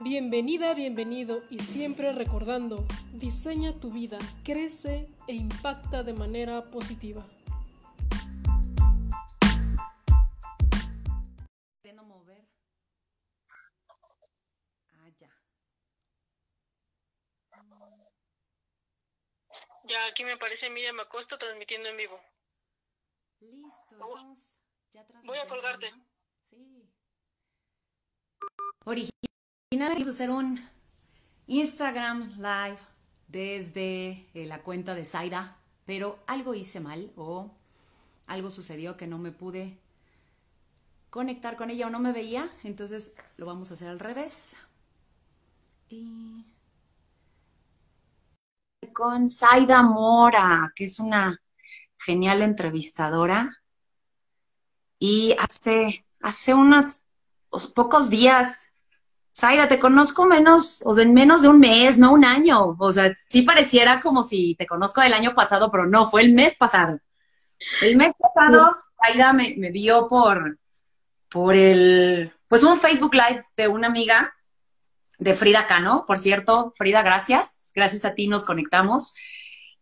Bienvenida, bienvenido y siempre recordando, diseña tu vida, crece e impacta de manera positiva. mover. Ah, ya. Ya, aquí me parece Miriam Acosta transmitiendo en vivo. Listo, estamos ya Voy a colgarte. Sí. Originalmente hacer un Instagram Live desde eh, la cuenta de Zaida, pero algo hice mal o algo sucedió que no me pude conectar con ella o no me veía, entonces lo vamos a hacer al revés. Y con Zaida Mora, que es una genial entrevistadora. Y hace, hace unos pocos días, Zaida, te conozco menos, o sea, en menos de un mes, no un año. O sea, sí pareciera como si te conozco del año pasado, pero no, fue el mes pasado. El mes pasado, Zaida me, me vio por, por el, pues un Facebook Live de una amiga de Frida Cano, por cierto, Frida, gracias, gracias a ti nos conectamos.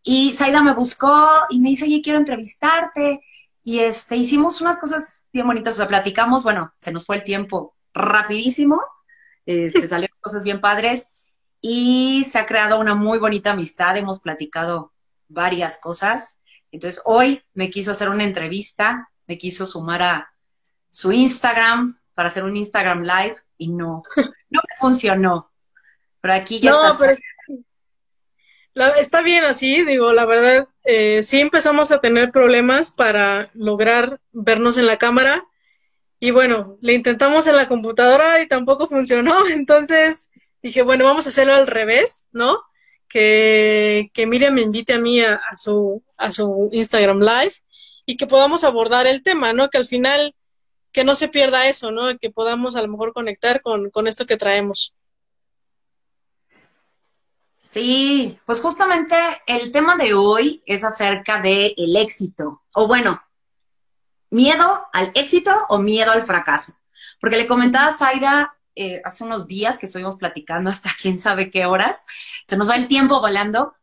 Y Zaida me buscó y me dice, oye, quiero entrevistarte. Y este, hicimos unas cosas bien bonitas, o sea, platicamos, bueno, se nos fue el tiempo rapidísimo, este, salieron cosas bien padres y se ha creado una muy bonita amistad, hemos platicado varias cosas. Entonces, hoy me quiso hacer una entrevista, me quiso sumar a su Instagram para hacer un Instagram Live y no, no funcionó. Pero aquí ya está está bien así, digo, la verdad, eh, sí empezamos a tener problemas para lograr vernos en la cámara. Y bueno, le intentamos en la computadora y tampoco funcionó. Entonces dije, bueno, vamos a hacerlo al revés, ¿no? Que, que Miriam me invite a mí a, su, a su Instagram Live y que podamos abordar el tema, ¿no? Que al final, que no se pierda eso, ¿no? Que podamos a lo mejor conectar con, con esto que traemos. Sí, pues justamente el tema de hoy es acerca del el éxito, o bueno, miedo al éxito o miedo al fracaso. Porque le comentaba a Zaira eh, hace unos días que estuvimos platicando hasta quién sabe qué horas, se nos va el tiempo volando.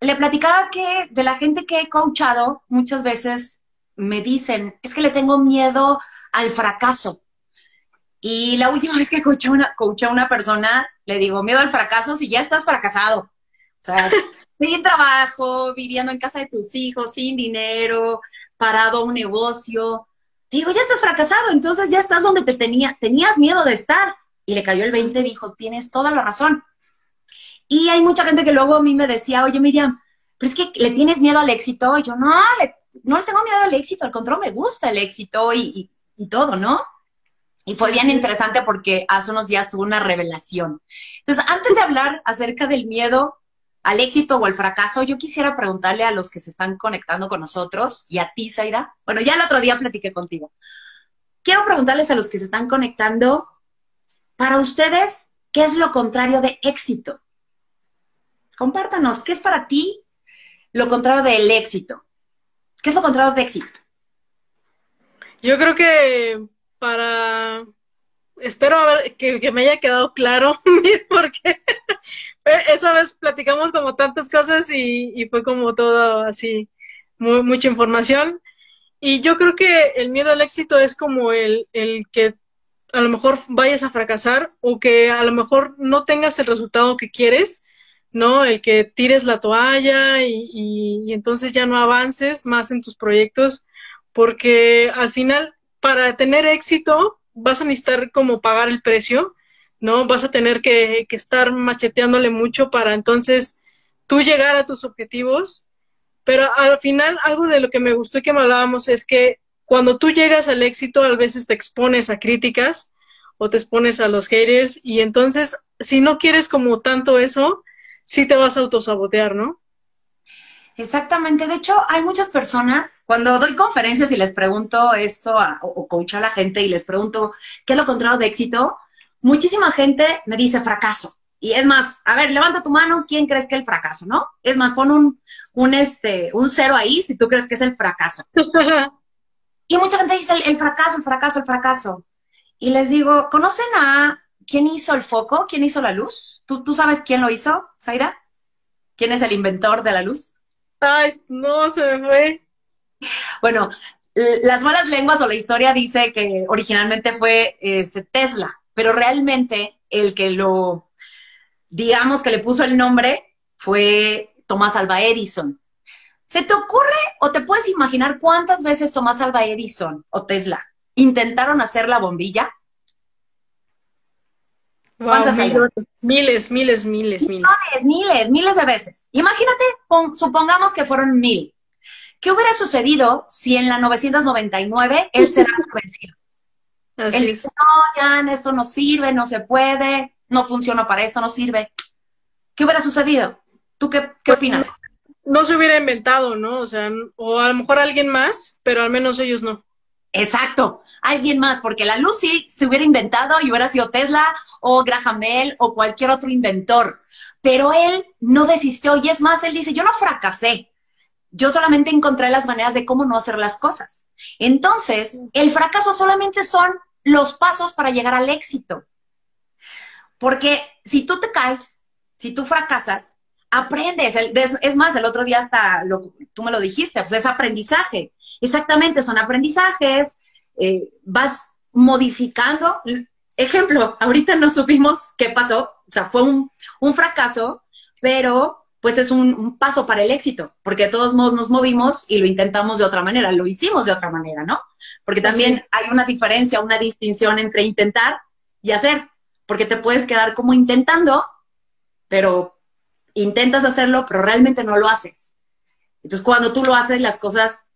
Le platicaba que de la gente que he coachado, muchas veces me dicen, es que le tengo miedo al fracaso. Y la última vez que coaché a una, a una persona, le digo, miedo al fracaso si ya estás fracasado. O sea, sin trabajo, viviendo en casa de tus hijos, sin dinero, parado un negocio. Digo, ya estás fracasado, entonces ya estás donde te tenía, tenías miedo de estar. Y le cayó el 20 y dijo, tienes toda la razón. Y hay mucha gente que luego a mí me decía, oye Miriam, pero es que le tienes miedo al éxito. Y yo, no, no le tengo miedo al éxito, al contrario, me gusta el éxito y, y todo, ¿no? Y fue bien interesante porque hace unos días tuve una revelación. Entonces, antes de hablar acerca del miedo al éxito o al fracaso, yo quisiera preguntarle a los que se están conectando con nosotros y a ti, Zaira. Bueno, ya el otro día platiqué contigo. Quiero preguntarles a los que se están conectando, para ustedes, ¿qué es lo contrario de éxito? Compártanos, ¿qué es para ti lo contrario del éxito? ¿Qué es lo contrario de éxito? Yo creo que para espero que, me haya quedado claro, porque esa vez platicamos como tantas cosas y, fue como todo así, mucha información. Y yo creo que el miedo al éxito es como el, el que a lo mejor vayas a fracasar o que a lo mejor no tengas el resultado que quieres, ¿no? El que tires la toalla y, y entonces ya no avances más en tus proyectos, porque al final para tener éxito vas a necesitar como pagar el precio, ¿no? Vas a tener que, estar macheteándole mucho para entonces tú llegar a tus objetivos. Pero al final, algo de lo que me gustó y que me hablábamos es que cuando tú llegas al éxito, a veces te expones a críticas o te expones a los haters y entonces, si no quieres como tanto eso, sí te vas a autosabotear, ¿no? Exactamente. De hecho, hay muchas personas, cuando doy conferencias y les pregunto esto a, o coach a la gente y les pregunto qué es lo contrario de éxito, muchísima gente me dice fracaso. Y es más, a ver, levanta tu mano, ¿quién crees que es el fracaso, no? Es más, pon un, un, este, un cero ahí si tú crees que es el fracaso. y mucha gente dice el, fracaso, el fracaso, el fracaso. Y les digo, ¿conocen a quién hizo el foco? ¿Quién hizo la luz? ¿Tú, ¿Tú sabes quién lo hizo, Zaira? ¿Quién es el inventor de la luz? Ay, no, se me fue. Bueno, las malas lenguas o la historia dice que originalmente fue Tesla, pero realmente el que lo, digamos que le puso el nombre fue Tomás Alba Edison. ¿Se te ocurre o te puedes imaginar cuántas veces Tomás Alba Edison o Tesla intentaron hacer la bombilla? ¿Cuántas miles, miles, miles, miles, miles. Miles, miles de veces. Imagínate, supongamos que fueron mil. ¿Qué hubiera sucedido si en la 999 él se da vencido? Así él dice, no, ya esto no sirve, no se puede, no funciona para esto, no sirve. ¿Qué hubiera sucedido? ¿Tú qué, qué pues, opinas? No, se hubiera inventado, ¿no? O sea, o a lo mejor alguien más, pero al menos ellos no. Exacto, alguien más, porque la luz sí se hubiera inventado y hubiera sido Tesla o Graham Bell o cualquier otro inventor, pero él no desistió y es más, él dice, yo no fracasé, yo solamente encontré las maneras de cómo no hacer las cosas. Entonces, el fracaso solamente son los pasos para llegar al éxito. Porque si tú te caes, si tú fracasas, aprendes. Es más, el otro día hasta lo, tú me lo dijiste, pues es aprendizaje. Exactamente, son aprendizajes, eh, vas modificando. Ejemplo, ahorita no supimos qué pasó, o sea, fue un, un fracaso, pero pues es un, paso para el éxito, porque de todos modos nos movimos y lo intentamos de otra manera, lo hicimos de otra manera, ¿no? Porque también hay una diferencia, una distinción entre intentar y hacer, porque te puedes quedar como intentando, pero intentas hacerlo, pero realmente no lo haces. Entonces, cuando tú lo haces, las cosas,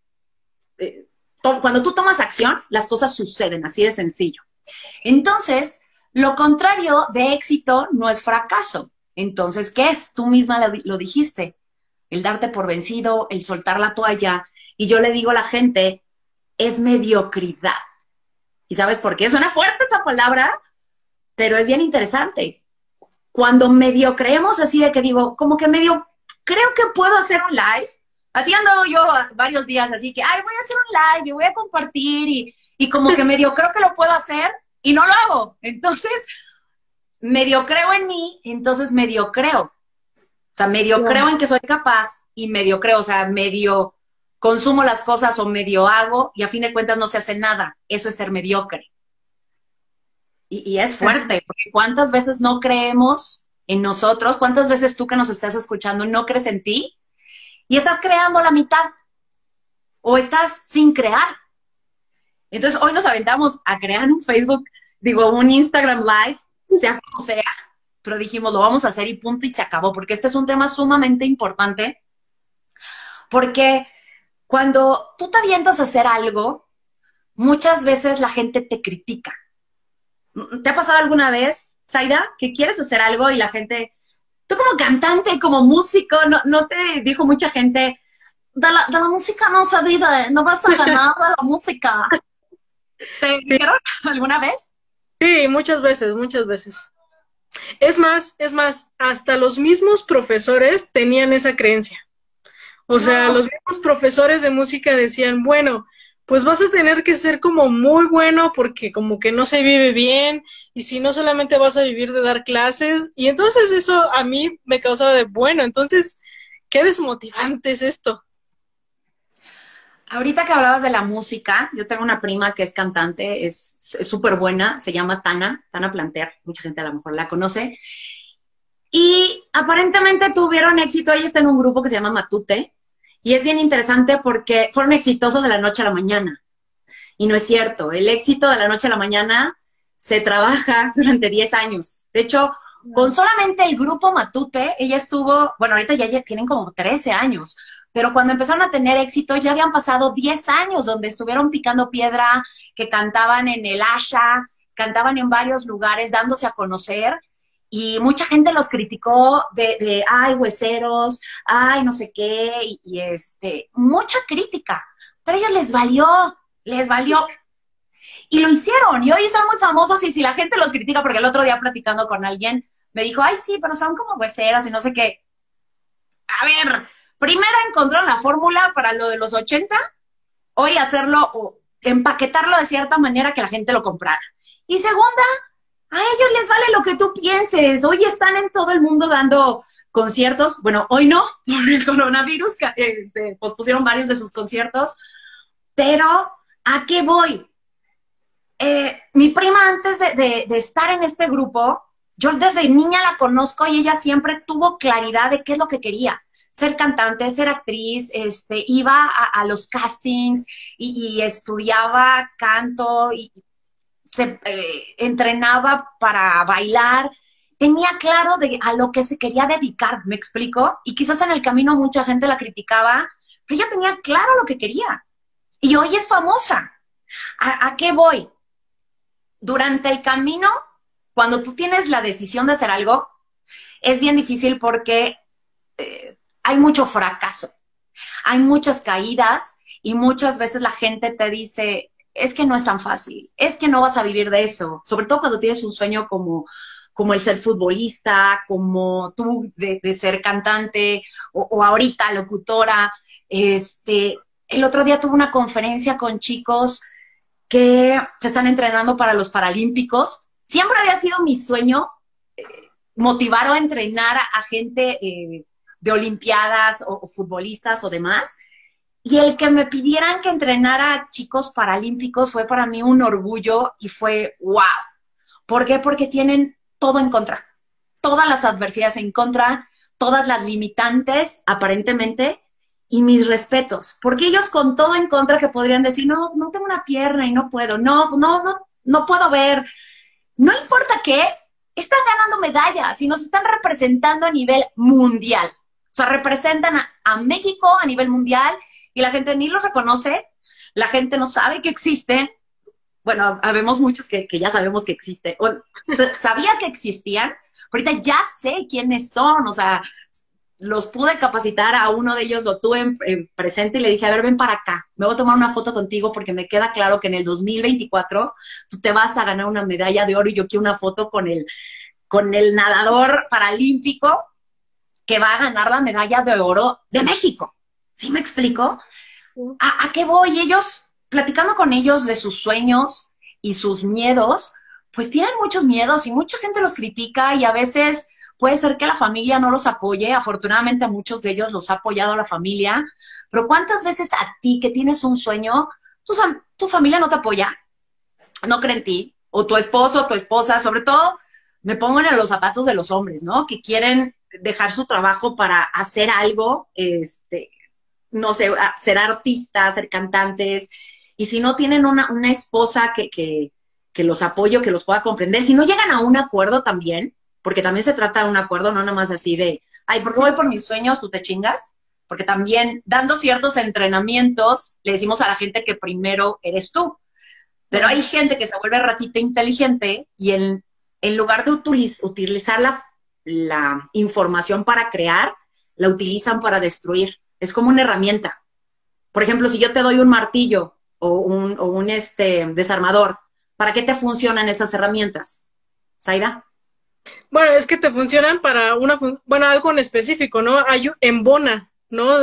eh, cuando tú tomas acción, las cosas suceden, así de sencillo. Entonces, lo contrario de éxito no es fracaso. Entonces, ¿qué es? Tú misma lo, dijiste, el darte por vencido, el soltar la toalla. Y yo le digo a la gente, es mediocridad. ¿Y sabes por qué? Suena fuerte esta palabra, pero es bien interesante. Cuando medio creemos así de que digo, como que medio, creo que puedo hacer un live. Haciendo yo varios días así que, ay, voy a hacer un live, y voy a compartir y, y como que medio creo que lo puedo hacer y no lo hago. Entonces, medio creo en mí, entonces medio creo. O sea, medio creo en que soy capaz y medio creo, o sea, medio consumo las cosas o medio hago y a fin de cuentas no se hace nada. Eso es ser mediocre. Y, es fuerte, porque ¿cuántas veces no creemos en nosotros? ¿Cuántas veces tú que nos estás escuchando no crees en ti? Y estás creando la mitad o estás sin crear. Entonces hoy nos aventamos a crear un Facebook, digo, un Instagram Live sea como sea. Pero dijimos, lo vamos a hacer y punto y se acabó, porque este es un tema sumamente importante, porque cuando tú te avientas a hacer algo, muchas veces la gente te critica. ¿Te ha pasado alguna vez, Zaira, que quieres hacer algo y la gente, tú como cantante, como músico, no, te dijo mucha gente, de la, música no vive, no vas a ganar de la música. ¿Te dijeron alguna vez? Sí, muchas veces, muchas veces. Es más, es más, hasta los mismos profesores tenían esa creencia. O sea, los mismos profesores de música decían, bueno, pues vas a tener que ser como muy bueno porque como que no se vive bien y si no solamente vas a vivir de dar clases y entonces eso a mí me causaba de bueno, entonces, qué desmotivante es esto. Ahorita que hablabas de la música, yo tengo una prima que es cantante, es súper buena, se llama Tana, Tana Planter, mucha gente a lo mejor la conoce. Y aparentemente tuvieron éxito, ella está en un grupo que se llama Matute, y es bien interesante porque fueron exitosos de la noche a la mañana. Y no es cierto, el éxito de la noche a la mañana se trabaja durante 10 años. De hecho, con solamente el grupo Matute, ella estuvo, bueno, ahorita ya, tienen como 13 años, pero cuando empezaron a tener éxito ya habían pasado 10 años donde estuvieron picando piedra, que cantaban en el Asha, cantaban en varios lugares dándose a conocer y mucha gente los criticó de, de ay, hueseros, ay, no sé qué, y, este, mucha crítica, pero ellos les valió, les valió. Y lo hicieron, y hoy están muy famosos, y si la gente los critica, porque el otro día platicando con alguien, me dijo, ay, sí, pero son como hueseros y no sé qué. A ver, Primera, encontraron la fórmula para lo de los 80, hoy hacerlo o empaquetarlo de cierta manera que la gente lo comprara. Y segunda, a ellos les vale lo que tú pienses. Hoy están en todo el mundo dando conciertos. Bueno, hoy no, por el coronavirus, eh, se pospusieron varios de sus conciertos. Pero, ¿a qué voy? Eh, mi prima antes de, estar en este grupo, yo desde niña la conozco y ella siempre tuvo claridad de qué es lo que quería. Ser cantante, ser actriz, este, iba a, los castings y, estudiaba canto y se eh, entrenaba para bailar. Tenía claro de a lo que se quería dedicar, ¿me explico? Y quizás en el camino mucha gente la criticaba, pero ella tenía claro lo que quería. Y hoy es famosa. a qué voy? durante el camino, cuando tú tienes la decisión de hacer algo, es bien difícil porque eh, hay mucho fracaso, hay muchas caídas y muchas veces la gente te dice, es que no es tan fácil, es que no vas a vivir de eso, sobre todo cuando tienes un sueño como, como el ser futbolista, como tú de, ser cantante o, ahorita locutora. Este, el otro día tuve una conferencia con chicos que se están entrenando para los Paralímpicos. Siempre había sido mi sueño eh, motivar o entrenar a, gente eh, de Olimpiadas o, futbolistas o demás. Y el que me pidieran que entrenara chicos paralímpicos fue para mí un orgullo y fue wow. ¿Por qué? Porque tienen todo en contra. Todas las adversidades en contra, todas las limitantes, aparentemente, y mis respetos, porque ellos con todo en contra que podrían decir, no, no tengo una pierna y no puedo, no, no, no, no puedo ver, no importa qué, están ganando medallas y nos están representando a nivel mundial. O sea, representan a, México a nivel mundial y la gente ni los reconoce, la gente no sabe que existen. Bueno, habemos muchos que, que ya sabemos que existen. sabía que existían, ahorita ya sé quiénes son, o sea, los pude capacitar, a uno de ellos lo tuve en, presente y le dije, a ver, ven para acá, me voy a tomar una foto contigo porque me queda claro que en el 2024 tú te vas a ganar una medalla de oro y yo quiero una foto con el, con el nadador paralímpico que va a ganar la medalla de oro de México. ¿Sí me explico? ¿A, a qué voy? Ellos, platicando con ellos de sus sueños y sus miedos, pues tienen muchos miedos y mucha gente los critica y a veces Puede ser que la familia no los apoye, afortunadamente a muchos de ellos los ha apoyado la familia, pero ¿cuántas veces a ti que tienes un sueño, tu, tu familia no te apoya, no cree en ti, o tu esposo, o tu esposa, sobre todo me pongo en los zapatos de los hombres, ¿no? Que quieren dejar su trabajo para hacer algo, este, no sé, ser artistas, ser cantantes, y si no tienen una, una esposa que, que, que los apoye que los pueda comprender, si no llegan a un acuerdo también, porque también se trata de un acuerdo, no nomás así de, ay, porque voy por mis sueños, tú te chingas, porque también dando ciertos entrenamientos le decimos a la gente que primero eres tú. Pero hay gente que se vuelve ratita inteligente y en, en lugar de utilizar la, la información para crear, la utilizan para destruir. Es como una herramienta. Por ejemplo, si yo te doy un martillo o un, o un este, desarmador, ¿para qué te funcionan esas herramientas? Saida. Bueno, es que te funcionan para una, bueno, algo en específico, ¿no? Hay en Bona, ¿no?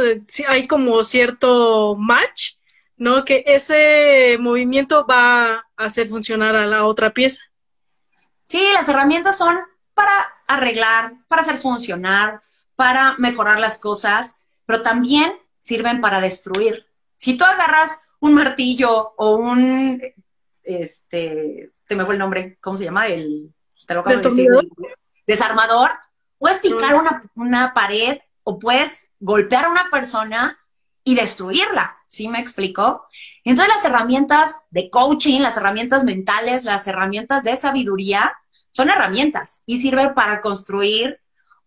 hay como cierto match, ¿no? Que ese movimiento va a hacer funcionar a la otra pieza. Sí, las herramientas son para arreglar, para hacer funcionar, para mejorar las cosas, pero también sirven para destruir. Si tú agarras un martillo o un, este, se me fue el nombre, ¿cómo se llama? El desarmador, puedes picar una, una pared o puedes golpear a una persona y destruirla, ¿sí me explico? Entonces las herramientas de coaching, las herramientas mentales, las herramientas de sabiduría, son herramientas y sirven para construir,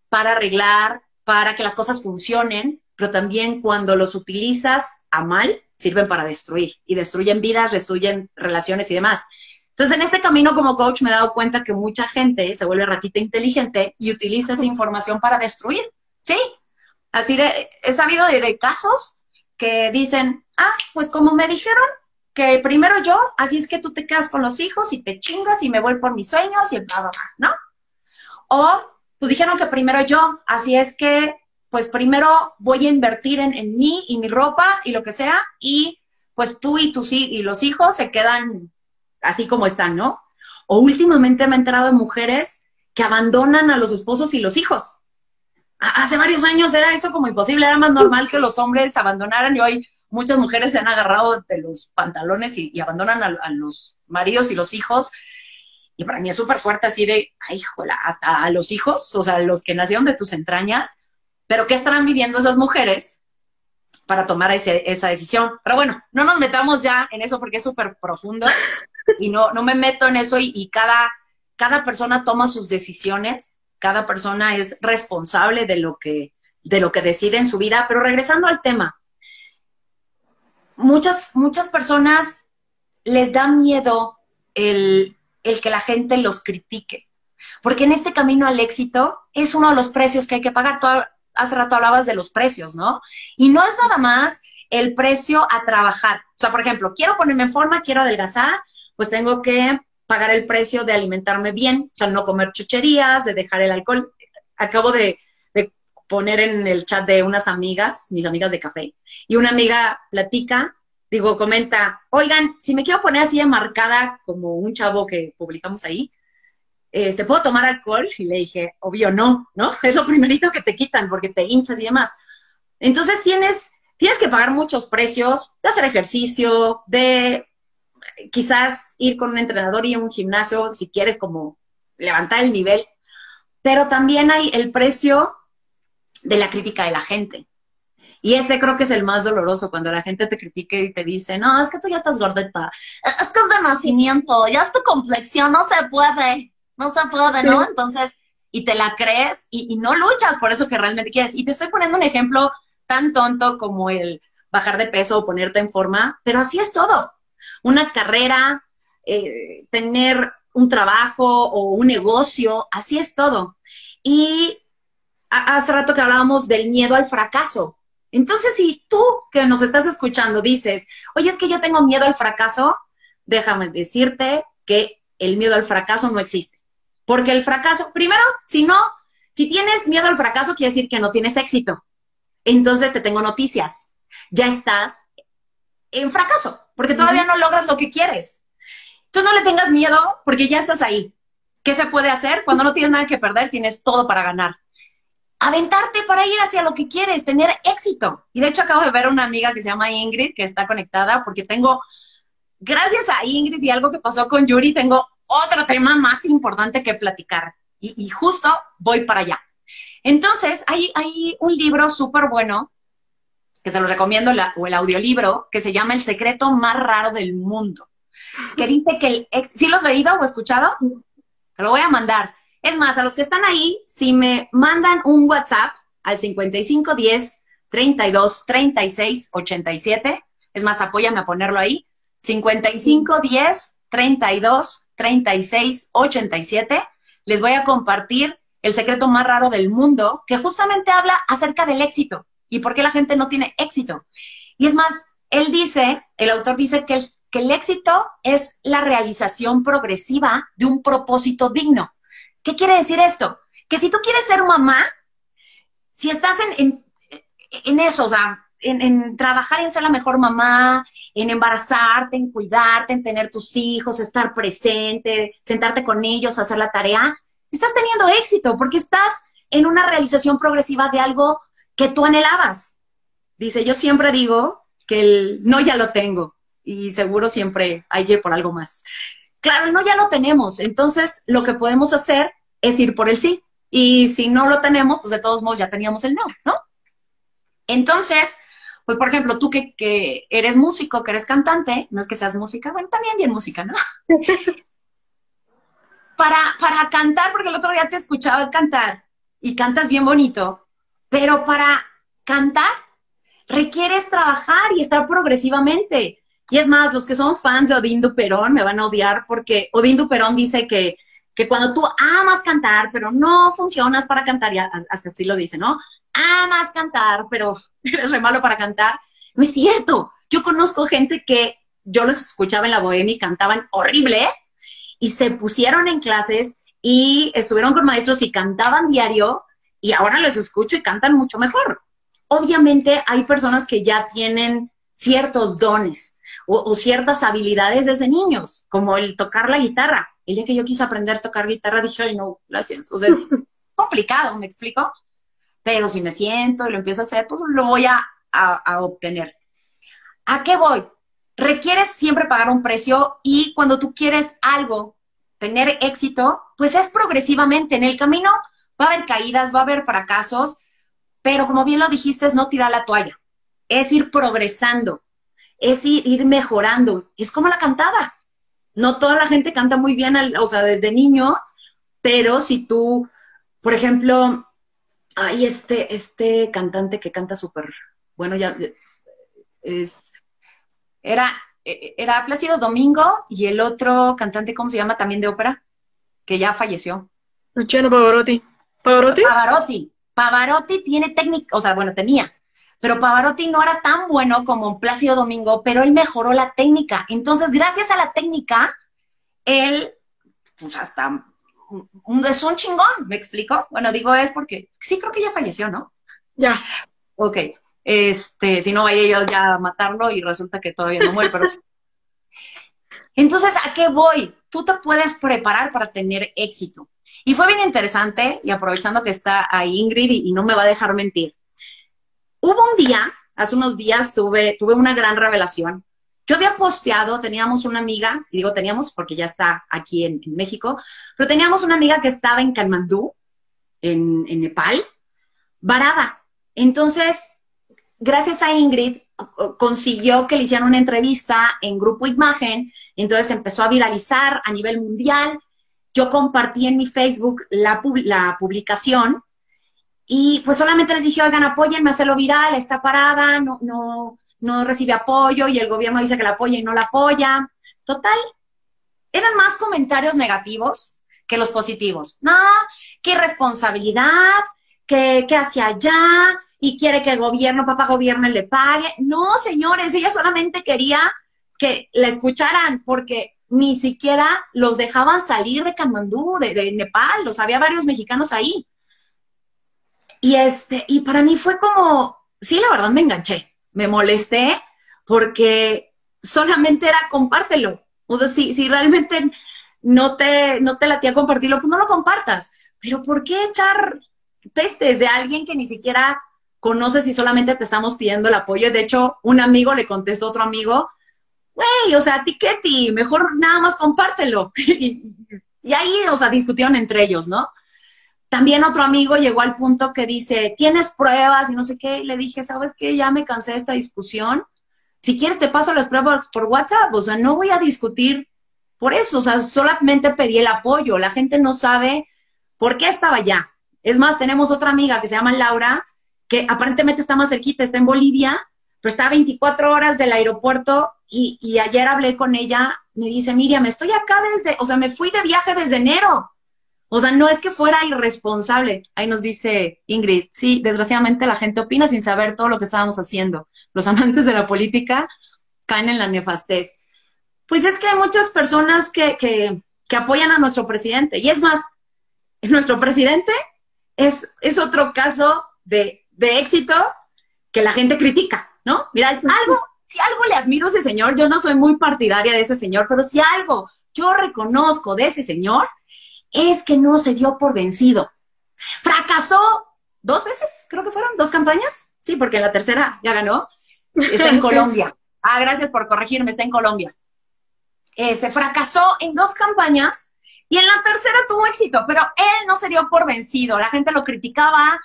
para arreglar, para que las cosas funcionen, pero también cuando los utilizas a mal, sirven para destruir y destruyen vidas, destruyen relaciones y demás. Entonces, en este camino como coach me he dado cuenta que mucha gente se vuelve ratita inteligente y utiliza esa información para destruir, ¿sí? Así de, he sabido de, casos que dicen, ah, pues como me dijeron que primero yo, así es que tú te quedas con los hijos y te chingas y me voy por mis sueños y el bla, bla, ¿no? O, pues dijeron que primero yo, así es que, pues primero voy a invertir en, en mí y mi ropa y lo que sea, y pues tú y tus y los hijos se quedan así como están, ¿no? O últimamente me he enterado de mujeres que abandonan a los esposos y los hijos. Hace varios años era eso como imposible, era más normal que los hombres abandonaran y hoy muchas mujeres se han agarrado de los pantalones y, abandonan a, los maridos y los hijos. Y para mí es súper fuerte así de, ay, hasta a los hijos, o sea, los que nacieron de tus entrañas, pero ¿qué estarán viviendo esas mujeres para tomar esa decisión? Pero bueno, no nos metamos ya en eso porque es súper profundo y no, no me meto en eso y, y cada, cada persona toma sus decisiones, cada persona es responsable de lo que, de lo que decide en su vida, pero regresando al tema, muchas, muchas personas les da miedo el, el que la gente los critique. Porque en este camino al éxito es uno de los precios que hay que pagar. Tú hace rato hablabas de los precios, ¿no? Y no es nada más el precio a trabajar. O sea, por ejemplo, quiero ponerme en forma, quiero adelgazar, pues tengo que pagar el precio de alimentarme bien, o sea, no comer chucherías, de dejar el alcohol. Acabo de, de poner en el chat de unas amigas, mis amigas de café, y una amiga platica digo, comenta, oigan, si me quiero poner así enmarcada como un chavo que publicamos ahí, este, ¿puedo tomar alcohol? Y le dije, obvio no, ¿no? Es lo primerito que te quitan porque te hinchas y demás. Entonces tienes, tienes que pagar muchos precios de hacer ejercicio, de quizás ir con un entrenador y un gimnasio si quieres como levantar el nivel, pero también hay el precio de la crítica de la gente. Y ese creo que es el más doloroso, cuando la gente te critique y te dice, no, es que tú ya estás gordeta, es que es de nacimiento, ya es tu complexión, no se puede, no se puede, ¿no? Entonces, y te la crees y, no luchas por eso que realmente quieres. Y te estoy poniendo un ejemplo tan tonto como el bajar de peso o ponerte en forma, pero así es todo. Una carrera, eh, tener un trabajo o un negocio, así es todo. Y hace rato que hablábamos del miedo al fracaso. Entonces, si tú que nos estás escuchando dices, oye, es que yo tengo miedo al fracaso, déjame decirte que el miedo al fracaso no existe. Porque el fracaso, primero, si no, si tienes miedo al fracaso, quiere decir que no tienes éxito. Entonces te tengo noticias. Ya estás en fracaso, porque todavía no logras lo que quieres. Tú no le tengas miedo porque ya estás ahí. ¿Qué se puede hacer? Cuando no tienes nada que perder, tienes todo para ganar aventarte para ir hacia lo que quieres, tener éxito. Y de hecho acabo de ver a una amiga que se llama Ingrid, que está conectada, porque tengo, gracias a Ingrid y algo que pasó con Yuri, tengo otro tema más importante que platicar. Y, justo voy para allá. Entonces, hay, hay un libro súper bueno, que se lo recomiendo, o el audiolibro, que se llama El secreto más raro del mundo. Que dice que el ex, ¿sí lo has leído o escuchado? Te lo voy a mandar es más, a los que están ahí, si me mandan un WhatsApp al 5510 32 36 87, es más, apóyame a ponerlo ahí, 5510 32 36 87, les voy a compartir el secreto más raro del mundo, que justamente habla acerca del éxito y por qué la gente no tiene éxito. Y es más, él dice, el autor dice que el, que el éxito es la realización progresiva de un propósito digno. ¿Qué quiere decir esto? Que si tú quieres ser mamá, si estás en, en, eso, o sea, en, en, trabajar en ser la mejor mamá, en embarazarte, en cuidarte, en tener tus hijos, estar presente, sentarte con ellos, hacer la tarea, estás teniendo éxito porque estás en una realización progresiva de algo que tú anhelabas. Dice, yo siempre digo que el no ya lo tengo y seguro siempre hay que ir por algo más. Claro, no ya lo tenemos. Entonces, lo que podemos hacer es ir por el sí. Y si no lo tenemos, pues de todos modos ya teníamos el no, ¿no? Entonces, pues por ejemplo, tú que, que eres músico, que eres cantante, no es que seas música, bueno, también bien música, ¿no? para, para cantar, porque el otro día te escuchaba cantar y cantas bien bonito, pero para cantar requieres trabajar y estar progresivamente. Y es más, los que son fans de Odín Duperón me van a odiar porque Odín Duperón dice que, que cuando tú amas cantar, pero no funcionas para cantar, y así lo dice, ¿no? Amas cantar, pero eres re malo para cantar. No es cierto. Yo conozco gente que yo los escuchaba en la bohemia y cantaban horrible y se pusieron en clases y estuvieron con maestros y cantaban diario y ahora les escucho y cantan mucho mejor. Obviamente hay personas que ya tienen ciertos dones o, ciertas habilidades desde niños, como el tocar la guitarra. el día que yo quise aprender a tocar guitarra dije, ay, no, gracias. O sea, es complicado, ¿me explico? Pero si me siento y lo empiezo a hacer, pues lo voy a, a obtener. ¿A qué voy? Requieres siempre pagar un precio y cuando tú quieres algo, tener éxito, pues es progresivamente. En el camino va a haber caídas, va a haber fracasos, pero como bien lo dijiste, es no tirar la toalla, es ir progresando, es ir, mejorando. Es como la cantada. No toda la gente canta muy bien, o sea, desde niño, pero si tú, por ejemplo, hay este, este cantante que canta súper, bueno, ya es, era, era Plácido Domingo y el otro cantante, ¿cómo se llama? También de ópera, que ya falleció. Luciano Pavarotti. ¿Pavarotti? Pavarotti. Pavarotti tiene técnica, o sea, bueno, tenía, pero Pavarotti no era tan bueno como Plácido Domingo, pero él mejoró la técnica. Entonces, gracias a la técnica, él, pues hasta, es un chingón, ¿me explico? Bueno, digo es porque, sí creo que ya falleció, ¿no? Ya. Ok, este, si no vaya yo ya a matarlo y resulta que todavía no muere, pero... Entonces, ¿a qué voy? Tú te puedes preparar para tener éxito. Y fue bien interesante, y aprovechando que está ahí Ingrid y no me va a dejar mentir, Hubo un día, hace unos días tuve, una gran revelación. Yo había posteado, teníamos una amiga, y digo teníamos porque ya está aquí en, México, pero teníamos una amiga que estaba en Kalmandú, en, Nepal, varada. Entonces, gracias a Ingrid, consiguió que le hicieran una entrevista en Grupo Imagen, entonces empezó a viralizar a nivel mundial. Yo compartí en mi Facebook la publicación y pues solamente les dije, oigan, apóyenme a hacerlo viral, está parada, no, no, no recibe apoyo y el gobierno dice que la apoya y no la apoya. Total, eran más comentarios negativos que los positivos. No, qué irresponsabilidad, que, que hacia allá y quiere que el gobierno, papá gobierno le pague. No, señores, ella solamente quería que la escucharan porque ni siquiera los dejaban salir de Kamandú, de, de Nepal, los había varios mexicanos ahí. Y este, y para mí fue como, sí, la verdad me enganché, me molesté porque solamente era compártelo. O sea, si, si realmente no te, no te latía compartirlo, pues no lo compartas. Pero ¿por qué echar pestes de alguien que ni siquiera conoces y solamente te estamos pidiendo el apoyo? De hecho, un amigo le contestó a otro amigo, güey, o sea, tiqueti, mejor nada más compártelo. y ahí, o sea, discutieron entre ellos, ¿no? También otro amigo llegó al punto que dice, ¿tienes pruebas? Y no sé qué. Y le dije, ¿sabes qué? Ya me cansé de esta discusión. Si quieres te paso las pruebas por WhatsApp. O sea, no voy a discutir por eso. O sea, solamente pedí el apoyo. La gente no sabe por qué estaba allá. Es más, tenemos otra amiga que se llama Laura, que aparentemente está más cerquita, está en Bolivia, pero está a 24 horas del aeropuerto y, y ayer hablé con ella, me dice, Miriam, estoy acá desde, o sea, me fui de viaje desde enero o sea, no es que fuera irresponsable. Ahí nos dice Ingrid, sí, desgraciadamente la gente opina sin saber todo lo que estábamos haciendo. Los amantes de la política caen en la nefastez. Pues es que hay muchas personas que, que, que apoyan a nuestro presidente. Y es más, nuestro presidente es, es otro caso de, de éxito que la gente critica, ¿no? Mira, algo, si algo le admiro a ese señor, yo no soy muy partidaria de ese señor, pero si algo yo reconozco de ese señor, es que no se dio por vencido. Fracasó dos veces, creo que fueron dos campañas. Sí, porque la tercera ya ganó. Está en Colombia. Ah, gracias por corregirme, está en Colombia. Se este, fracasó en dos campañas y en la tercera tuvo éxito, pero él no se dio por vencido. La gente lo criticaba,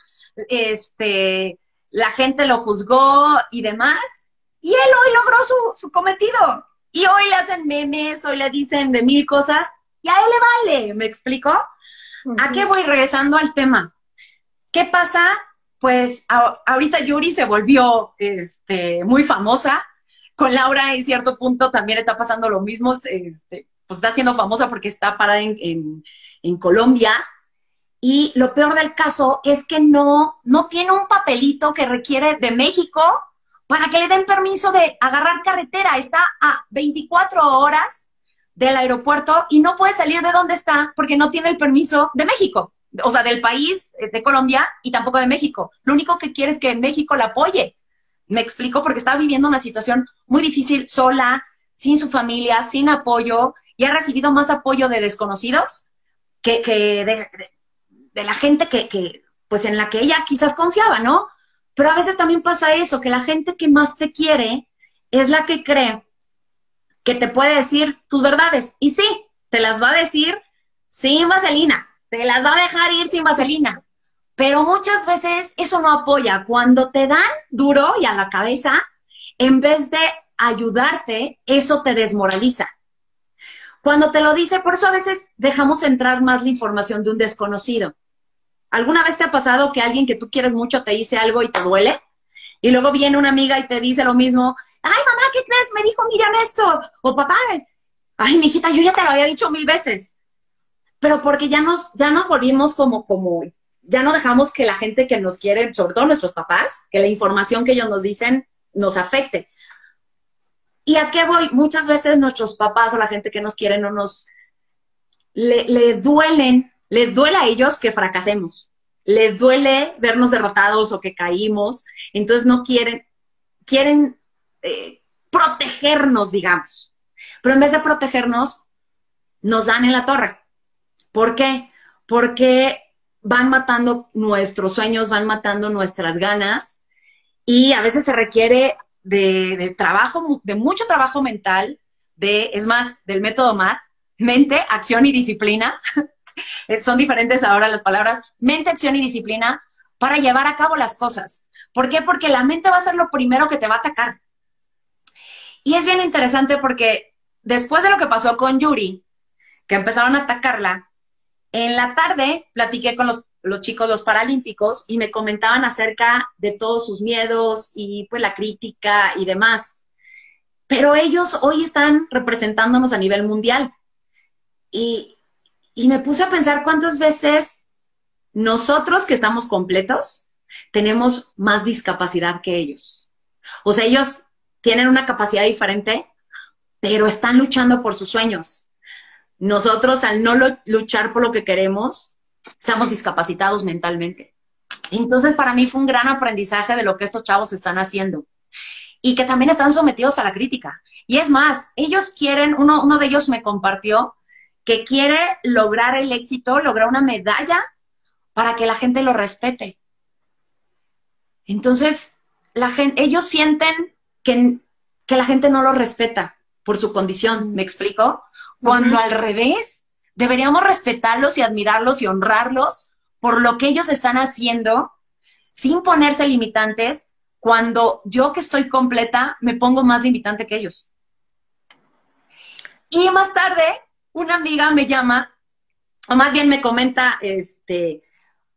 este, la gente lo juzgó y demás. Y él hoy logró su, su cometido. Y hoy le hacen memes, hoy le dicen de mil cosas, y a él le vale, ¿me explico? ¿A qué voy regresando al tema? ¿Qué pasa? Pues ahorita Yuri se volvió este, muy famosa. Con Laura en cierto punto también está pasando lo mismo. Este, pues está siendo famosa porque está parada en, en, Colombia. Y lo peor del caso es que no, no tiene un papelito que requiere de México para que le den permiso de agarrar carretera. Está a 24 horas del aeropuerto y no puede salir de donde está porque no tiene el permiso de México, o sea, del país eh, de Colombia y tampoco de México. Lo único que quiere es que México la apoye. Me explico porque estaba viviendo una situación muy difícil sola, sin su familia, sin apoyo y ha recibido más apoyo de desconocidos que, de, la gente que, que, pues en la que ella quizás confiaba, ¿no? Pero a veces también pasa eso, que la gente que más te quiere es la que cree que te puede decir tus verdades. Y sí, te las va a decir sin vaselina, te las va a dejar ir sin vaselina. Pero muchas veces eso no apoya. Cuando te dan duro y a la cabeza, en vez de ayudarte, eso te desmoraliza. Cuando te lo dice, por eso a veces dejamos entrar más la información de un desconocido. ¿Alguna vez te ha pasado que alguien que tú quieres mucho te dice algo y te duele? Y luego viene una amiga y te dice lo mismo, ay mamá, ¿qué crees? Me dijo, mira esto. O papá, ay mijita, yo ya te lo había dicho mil veces. Pero porque ya nos, ya nos volvimos como, como, ya no dejamos que la gente que nos quiere, sobre todo nuestros papás, que la información que ellos nos dicen nos afecte. ¿Y a qué voy? Muchas veces nuestros papás o la gente que nos quiere no nos, le, le duelen, les duele a ellos que fracasemos les duele vernos derrotados o que caímos, entonces no quieren, quieren eh, protegernos, digamos. Pero en vez de protegernos, nos dan en la torre. ¿Por qué? Porque van matando nuestros sueños, van matando nuestras ganas y a veces se requiere de, trabajo, de mucho trabajo mental, de, es más, del método MAD, mente, acción y disciplina, son diferentes ahora las palabras, mente, acción y disciplina para llevar a cabo las cosas. ¿Por qué? Porque la mente va a ser lo primero que te va a atacar. Y es bien interesante porque después de lo que pasó con Yuri, que empezaron a atacarla, en la tarde platiqué con los, los chicos, los paralímpicos, y me comentaban acerca de todos sus miedos y pues la crítica y demás. Pero ellos hoy están representándonos a nivel mundial. Y y me puse a pensar cuántas veces nosotros que estamos completos tenemos más discapacidad que ellos. O sea, ellos tienen una capacidad diferente, pero están luchando por sus sueños. Nosotros, al no luchar por lo que queremos, estamos discapacitados mentalmente. Entonces, para mí fue un gran aprendizaje de lo que estos chavos están haciendo y que también están sometidos a la crítica. Y es más, ellos quieren, uno, uno de ellos me compartió que quiere lograr el éxito, lograr una medalla para que la gente lo respete. Entonces, la gente, ellos sienten que, que la gente no lo respeta por su condición, ¿me explico? Cuando al revés, deberíamos respetarlos y admirarlos y honrarlos por lo que ellos están haciendo sin ponerse limitantes cuando yo que estoy completa me pongo más limitante que ellos. Y más tarde una amiga me llama, o más bien me comenta, este,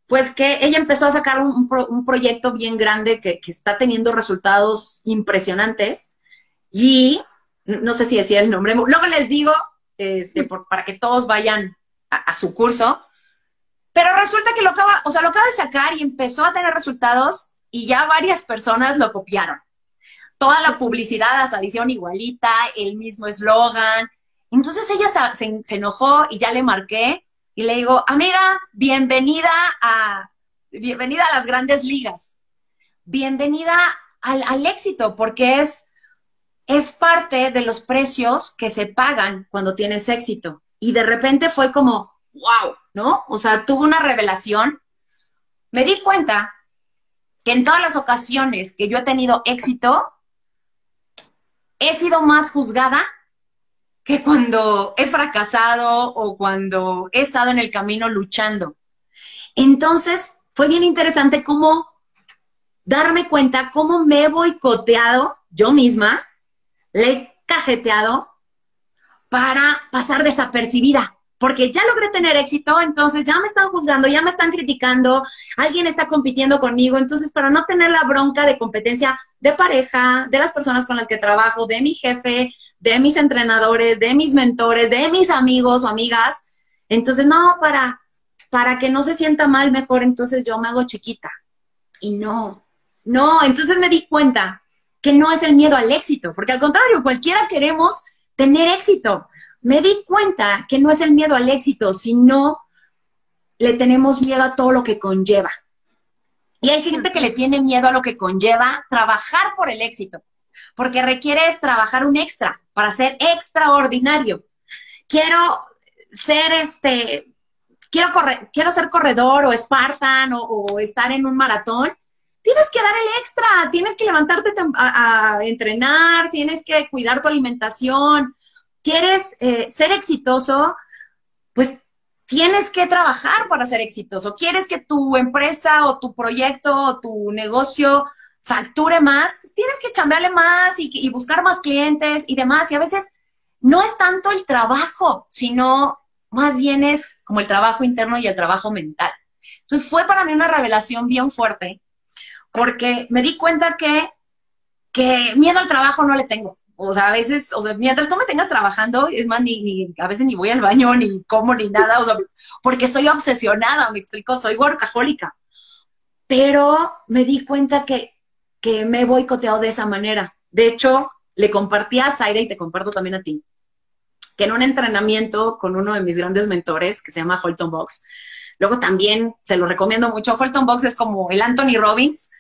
pues que ella empezó a sacar un, proyecto bien grande que, está teniendo resultados impresionantes. Y no sé si decía el nombre, luego les digo, este, para que todos vayan a, su curso, pero resulta que lo acaba, o sea, lo acaba de sacar y empezó a tener resultados y ya varias personas lo copiaron. Toda la publicidad, la adición igualita, el mismo eslogan, entonces ella se, enojó y ya le marqué y le digo, amiga, bienvenida a, bienvenida a las grandes ligas, bienvenida al, éxito, porque es, es parte de los precios que se pagan cuando tienes éxito. Y de repente fue como, wow, ¿no? O sea, tuvo una revelación. Me di cuenta que en todas las ocasiones que yo he tenido éxito, he sido más juzgada que cuando he fracasado o cuando he estado en el camino luchando. Entonces, fue bien interesante cómo darme cuenta cómo me he boicoteado yo misma, le he cajeteado para pasar desapercibida porque ya logré tener éxito, entonces ya me están juzgando, ya me están criticando, alguien está compitiendo conmigo, entonces para no tener la bronca de competencia de pareja, de las personas con las que trabajo, de mi jefe, de mis entrenadores, de mis mentores, de mis amigos o amigas, entonces no, para, para que no se sienta mal, mejor entonces yo me hago chiquita. Y no, no, entonces me di cuenta que no es el miedo al éxito, porque al contrario, cualquiera queremos tener éxito me di cuenta que no es el miedo al éxito, sino le tenemos miedo a todo lo que conlleva. Y hay gente que le tiene miedo a lo que conlleva trabajar por el éxito, porque requiere trabajar un extra para ser extraordinario. quiero ser este, quiero, correr, quiero ser corredor o Spartan o, estar en un maratón, tienes que dar el extra, tienes que levantarte a, entrenar, tienes que cuidar tu alimentación, quieres eh, ser exitoso, pues tienes que trabajar para ser exitoso. Quieres que tu empresa o tu proyecto o tu negocio facture más, pues tienes que chambearle más y, buscar más clientes y demás. Y a veces no es tanto el trabajo, sino más bien es como el trabajo interno y el trabajo mental. Entonces fue para mí una revelación bien fuerte, porque me di cuenta que, que miedo al trabajo no le tengo. O sea, a veces, o sea, mientras tú me tengas trabajando, es más, ni, a veces ni voy al baño, ni como, ni nada, o sea, porque estoy obsesionada, me explico, soy workahólica. Pero me di cuenta que, que me he boicoteado de esa manera. De hecho, le compartí a Zaira y te comparto también a ti, que en un entrenamiento con uno de mis grandes mentores, que se llama Holton Box, luego también se lo recomiendo mucho, Holton Box es como el Anthony Robbins,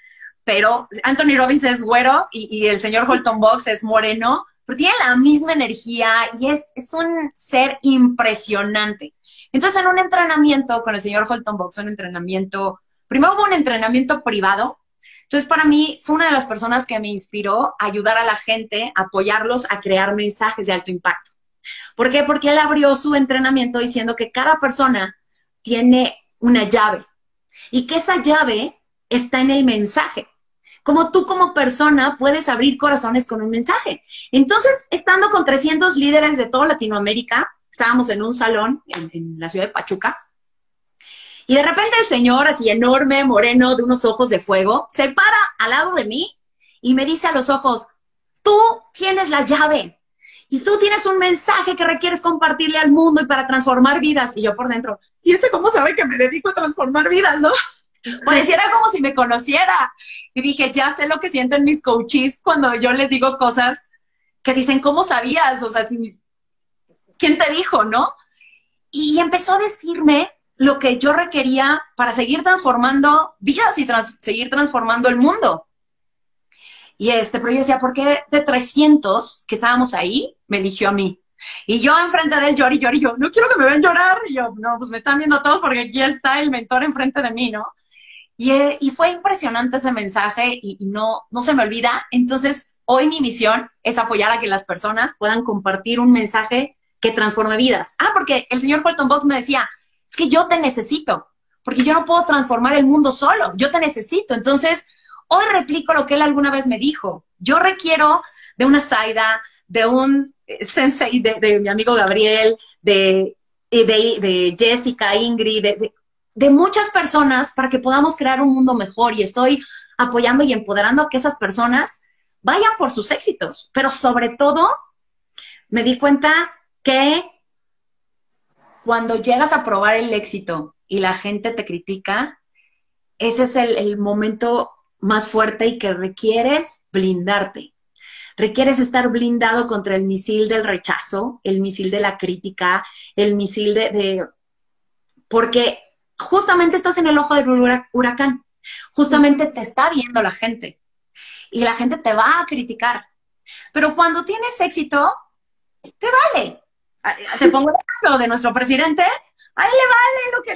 pero Anthony Robbins es güero y, el señor Holton Box es moreno, pero tiene la misma energía y es, es un ser impresionante. Entonces, en un entrenamiento con el señor Holton Box, un entrenamiento, primero hubo un entrenamiento privado, entonces para mí fue una de las personas que me inspiró a ayudar a la gente, apoyarlos a crear mensajes de alto impacto. ¿Por qué? Porque él abrió su entrenamiento diciendo que cada persona tiene una llave y que esa llave está en el mensaje como tú como persona puedes abrir corazones con un mensaje. Entonces, estando con 300 líderes de toda Latinoamérica, estábamos en un salón en, la ciudad de Pachuca, y de repente el señor, así enorme, moreno, de unos ojos de fuego, se para al lado de mí y me dice a los ojos, tú tienes la llave y tú tienes un mensaje que requieres compartirle al mundo y para transformar vidas. Y yo por dentro, ¿y este cómo sabe que me dedico a transformar vidas, no? Pareciera como si me conociera. Y dije, ya sé lo que sienten mis coaches cuando yo les digo cosas que dicen, ¿cómo sabías? O sea, ¿quién te dijo, no? Y empezó a decirme lo que yo requería para seguir transformando vidas y seguir transformando el mundo. Y este, pero yo decía, ¿por qué de 300 que estábamos ahí, me eligió a mí? Y yo enfrente de él lloré y lloré y yo, no quiero que me vean llorar. Y yo, no, pues me están viendo todos porque aquí está el mentor enfrente de mí, ¿no? Eh, y, fue impresionante ese mensaje y, no, no se me olvida. Entonces, hoy mi misión es apoyar a que las personas puedan compartir un mensaje que transforme vidas. Ah, porque el señor Fulton Box me decía, es que yo te necesito, porque yo no puedo transformar el mundo solo, yo te necesito. Entonces, hoy replico lo que él alguna vez me dijo. Yo requiero de una Saida, de un eh, sensei, de, mi amigo Gabriel, de, de, de Jessica, Ingrid, de, de muchas personas para que podamos crear un mundo mejor y estoy apoyando y empoderando a que esas personas vayan por sus éxitos, pero sobre todo me di cuenta que cuando llegas a probar el éxito y la gente te critica, ese es el, momento más fuerte y que requieres blindarte. Requieres estar blindado contra el misil del rechazo, el misil de la crítica, el misil de, de porque justamente estás en el ojo del huracán, justamente te está viendo la gente y la gente te va a criticar. Pero cuando tienes éxito, te vale. Ah, te pongo el ejemplo de nuestro presidente, a él le vale lo que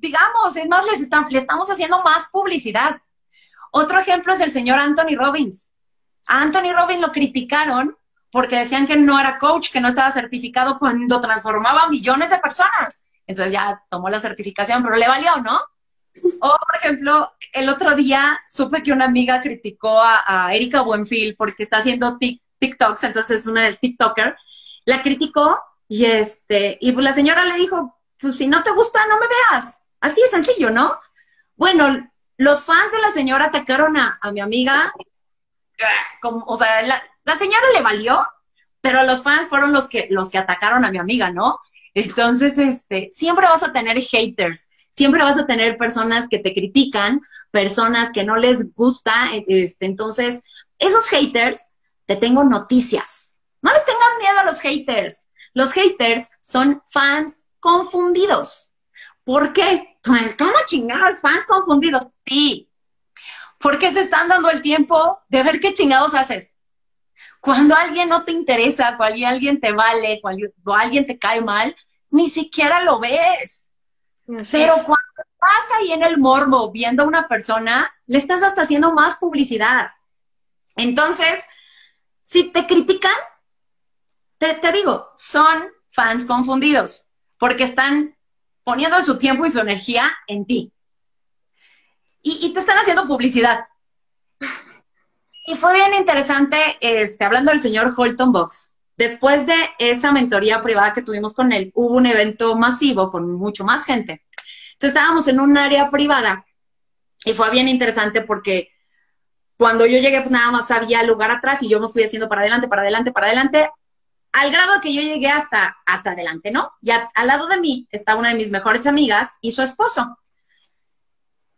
digamos, es más, le estamos haciendo más publicidad. Otro ejemplo es el señor Anthony Robbins. A Anthony Robbins lo criticaron porque decían que no era coach, que no estaba certificado cuando transformaba millones de personas. Entonces ya tomó la certificación, pero le valió, ¿no? O, por ejemplo, el otro día supe que una amiga criticó a, Erika Buenfil porque está haciendo TikToks, entonces es una del TikToker, la criticó y este, y pues la señora le dijo, pues si no te gusta, no me veas. Así es sencillo, ¿no? Bueno, los fans de la señora atacaron a, mi amiga, como, o sea, la, la, señora le valió, pero los fans fueron los que, los que atacaron a mi amiga, ¿no? Entonces, este, siempre vas a tener haters, siempre vas a tener personas que te critican, personas que no les gusta, este, entonces, esos haters, te tengo noticias. No les tengan miedo a los haters. Los haters son fans confundidos. ¿Por qué? Pues, ¿cómo chingados? Fans confundidos. Sí. Porque se están dando el tiempo de ver qué chingados haces. Cuando alguien no te interesa, cuando alguien te vale, cuando alguien te cae mal, ni siquiera lo ves. Pero cuando estás ahí en el mormo viendo a una persona, le estás hasta haciendo más publicidad. Entonces, si te critican, te, digo, son fans confundidos, porque están poniendo su tiempo y su energía en ti. Y, te están haciendo publicidad. Y fue bien interesante, este, hablando del señor Holton Box. Después de esa mentoría privada que tuvimos con él, hubo un evento masivo con mucho más gente. Entonces estábamos en un área privada y fue bien interesante porque cuando yo llegué, pues nada más había lugar atrás y yo me fui haciendo para adelante, para adelante, para adelante, al grado que yo llegué hasta, hasta adelante, ¿no? Y al lado de mí está una de mis mejores amigas y su esposo.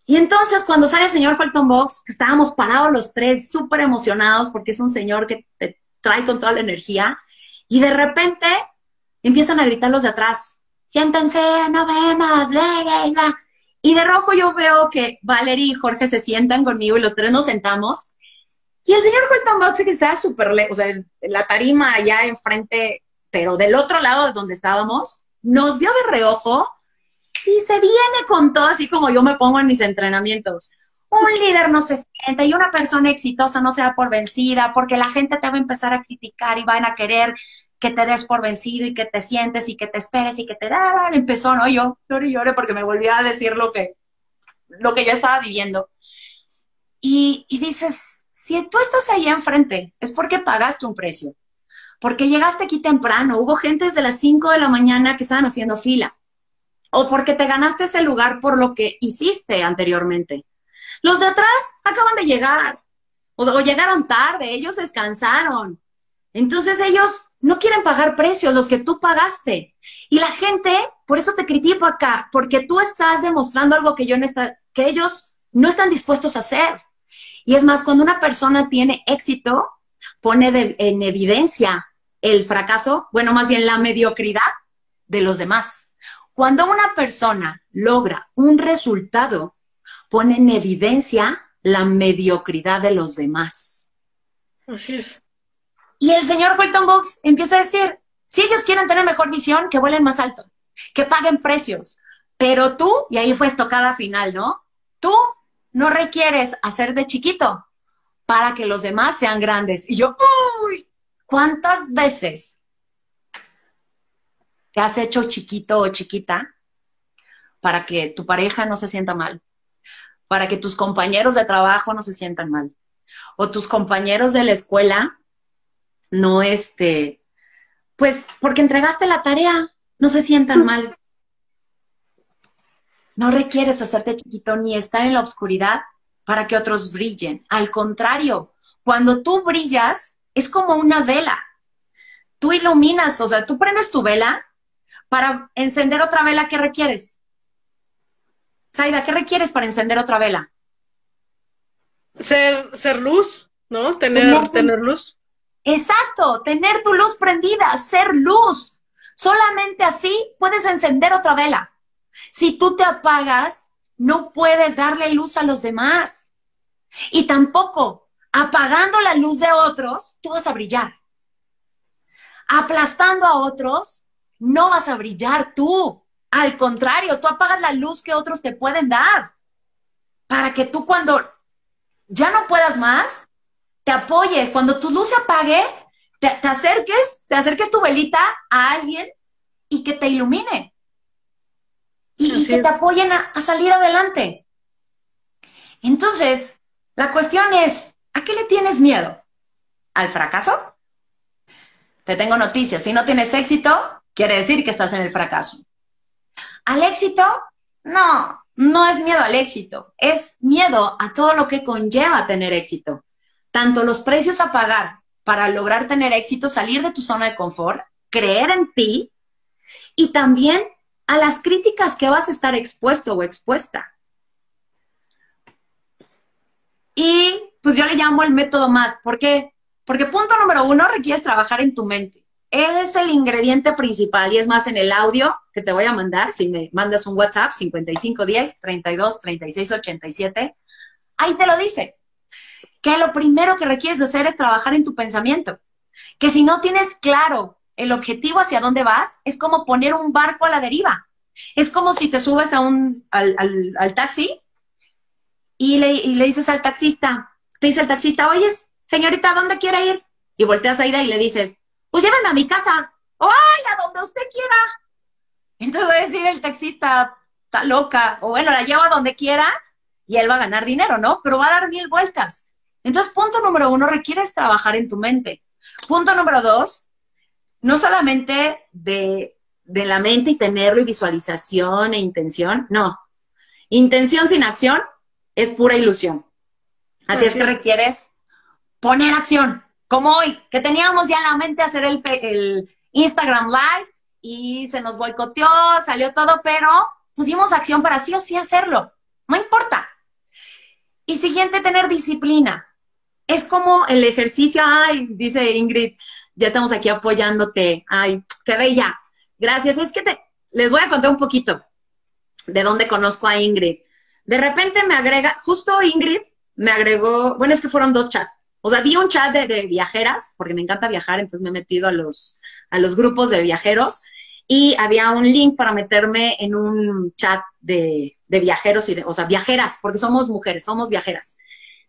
Y entonces cuando sale el señor Fulton Box, estábamos parados los tres, súper emocionados porque es un señor que te trae con toda la energía, y de repente empiezan a gritar los de atrás, siéntense, no vemos, bla. Y de rojo yo veo que Valerie y Jorge se sientan conmigo y los tres nos sentamos. Y el señor Fulton Box, que estaba súper lejos, o sea, la tarima allá enfrente, pero del otro lado de donde estábamos, nos vio de reojo y se viene con todo, así como yo me pongo en mis entrenamientos. Un líder no se siente y una persona exitosa no se da por vencida porque la gente te va a empezar a criticar y van a querer que te des por vencido y que te sientes y que te esperes y que te da. Empezó, ¿no? Yo lloré y lloré porque me volvía a decir lo que, lo que yo estaba viviendo. Y, y dices, si tú estás ahí enfrente, es porque pagaste un precio. Porque llegaste aquí temprano, hubo gente desde las 5 de la mañana que estaban haciendo fila o porque te ganaste ese lugar por lo que hiciste anteriormente. Los de atrás acaban de llegar, o, llegaron tarde, ellos descansaron. Entonces ellos no quieren pagar precios, los que tú pagaste. Y la gente, por eso te critico acá, porque tú estás demostrando algo que, yo que ellos no están dispuestos a hacer. Y es más, cuando una persona tiene éxito, pone en evidencia el fracaso, bueno, más bien la mediocridad de los demás. Cuando una persona logra un resultado, pone en evidencia la mediocridad de los demás. Así es. Y el señor Fulton Box empieza a decir, si ellos quieren tener mejor visión, que vuelen más alto, que paguen precios. Pero tú, y ahí fue estocada final, ¿no? Tú no requieres hacer de chiquito para que los demás sean grandes. Y yo, uy, ¿cuántas veces te has hecho chiquito o chiquita para que tu pareja no se sienta mal, para que tus compañeros de trabajo no se sientan mal, o tus compañeros de la escuela no este, pues porque entregaste la tarea, no se sientan mal. No requieres hacerte chiquito ni estar en la oscuridad para que otros brillen. Al contrario, cuando tú brillas, es como una vela. Tú iluminas, o sea, tú prendes tu vela para encender otra vela, ¿qué requieres? Saida, ¿qué requieres para encender otra vela? Ser, ser luz, ¿no? Tener, tener, luz. Exacto, tener tu luz prendida, ser luz. Solamente así puedes encender otra vela. Si tú te apagas, no puedes darle luz a los demás. Y tampoco, apagando la luz de otros, tú vas a brillar. Aplastando a otros, no vas a brillar tú. Al contrario, tú apagas la luz que otros te pueden dar para que tú cuando ya no puedas más, te apoyes. Cuando tu luz se apague, te, acerques, te acerques tu velita a alguien y que te ilumine. Y, que te apoyen a, a salir adelante. Entonces, la cuestión es, ¿a qué le tienes miedo? ¿Al fracaso? Te tengo noticias. Si no tienes éxito, quiere decir que estás en el fracaso. ¿Al éxito? No, no es miedo al éxito, es miedo a todo lo que conlleva tener éxito. Tanto los precios a pagar para lograr tener éxito, salir de tu zona de confort, creer en ti y también a las críticas que vas a estar expuesto o expuesta. Y pues yo le llamo el método MAD. ¿Por qué? Porque punto número uno, requieres trabajar en tu mente es el ingrediente principal y es más en el audio que te voy a mandar, si me mandas un WhatsApp 5510 32 36 87, ahí te lo dice. Que lo primero que requieres hacer es trabajar en tu pensamiento. que si no tienes claro el objetivo hacia dónde vas, es como poner un barco a la deriva. Es como si te subes a un, al, al, taxi y le, y le, dices al taxista, te dice el taxista, oye, señorita, ¿dónde quiere ir? Y volteas a ir y le dices, pues llévenme a mi casa, o ay, a donde usted quiera. Entonces a decir el taxista, está loca, o bueno, la llevo a donde quiera y él va a ganar dinero, ¿no? Pero va a dar mil vueltas. Entonces, punto número uno, requieres trabajar en tu mente. Punto número dos, no solamente de, de la mente y tenerlo y visualización e intención, no. Intención sin acción es pura ilusión. Así es que requieres poner acción, como hoy, que teníamos ya en la mente hacer el, el Instagram Live y se nos boicoteó, salió todo, pero pusimos acción para sí o sí hacerlo. No importa. Y siguiente, tener disciplina. Es como el ejercicio, ay, dice Ingrid, ya estamos aquí apoyándote, ay, qué bella. Gracias. Es que te, les voy a contar un poquito de dónde conozco a Ingrid. De repente me agrega, justo Ingrid me agregó, bueno, es que fueron dos chats. O sea, vi un chat de, viajeras, porque me encanta viajar, entonces me he metido a los, a los grupos de viajeros y había un link para meterme en un chat de, de viajeros, y de, o sea, viajeras, porque somos mujeres, somos viajeras.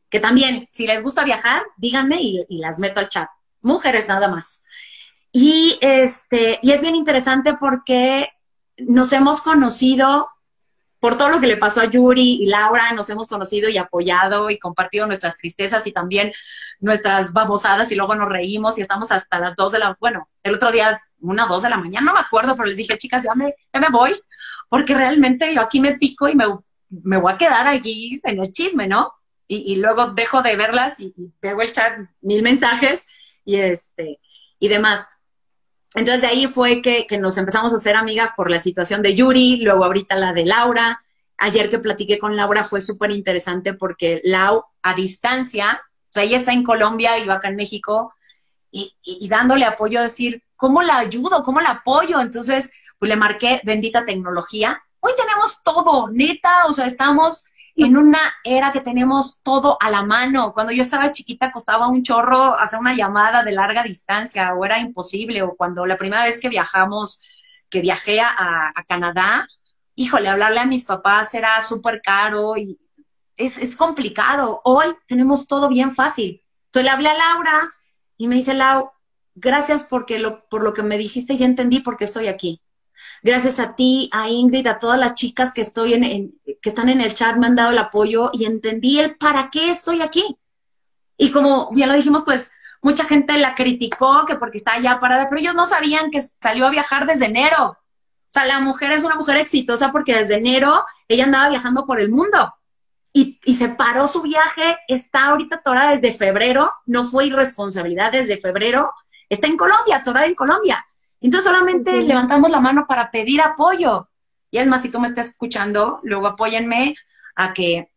Que también, si les gusta viajar, díganme y las meto al chat. Mujeres nada más. Y, este, y es bien interesante porque nos hemos conocido por todo lo que le pasó a Yuri y Laura, nos hemos conocido y apoyado y compartido nuestras tristezas y también nuestras babosadas y luego nos reímos y estamos hasta las dos de la, bueno, el otro día, una, dos de la mañana, no me acuerdo, pero les dije, chicas, ya me, ya me voy, porque realmente yo aquí me pico y me, me voy a quedar allí en el chisme, ¿no? Y, y luego dejo de verlas y, y pego el chat, mil mensajes y este, y demás. Entonces de ahí fue que, que, nos empezamos a hacer amigas por la situación de Yuri, luego ahorita la de Laura. Ayer que platiqué con Laura fue súper interesante porque Lau a distancia, o sea, ella está en Colombia y va acá en México, y, y, y dándole apoyo, a decir, ¿cómo la ayudo? ¿Cómo la apoyo? Entonces, pues le marqué bendita tecnología. Hoy tenemos todo, neta, o sea, estamos en una era que tenemos todo a la mano. Cuando yo estaba chiquita costaba un chorro hacer una llamada de larga distancia o era imposible. O cuando la primera vez que viajamos, que viajé a, a Canadá, híjole, hablarle a mis papás era súper caro y es, es, complicado. Hoy tenemos todo bien fácil. Entonces le hablé a Laura y me dice, Lau, gracias porque lo, por lo que me dijiste, ya entendí por qué estoy aquí. Gracias a ti, a Ingrid, a todas las chicas que estoy en, que están en el chat me han dado el apoyo y entendí el para qué estoy aquí. Y como ya lo dijimos, pues mucha gente la criticó que porque está allá parada, pero ellos no sabían que salió a viajar desde enero. O sea, la mujer es una mujer exitosa porque desde enero ella andaba viajando por el mundo. Y, y se paró su viaje, está ahorita torada desde febrero, no fue irresponsabilidad desde febrero, está en Colombia, torada en Colombia. Entonces solamente levantamos la mano para pedir apoyo. Y es más, si tú me estás escuchando, luego apóyenme a que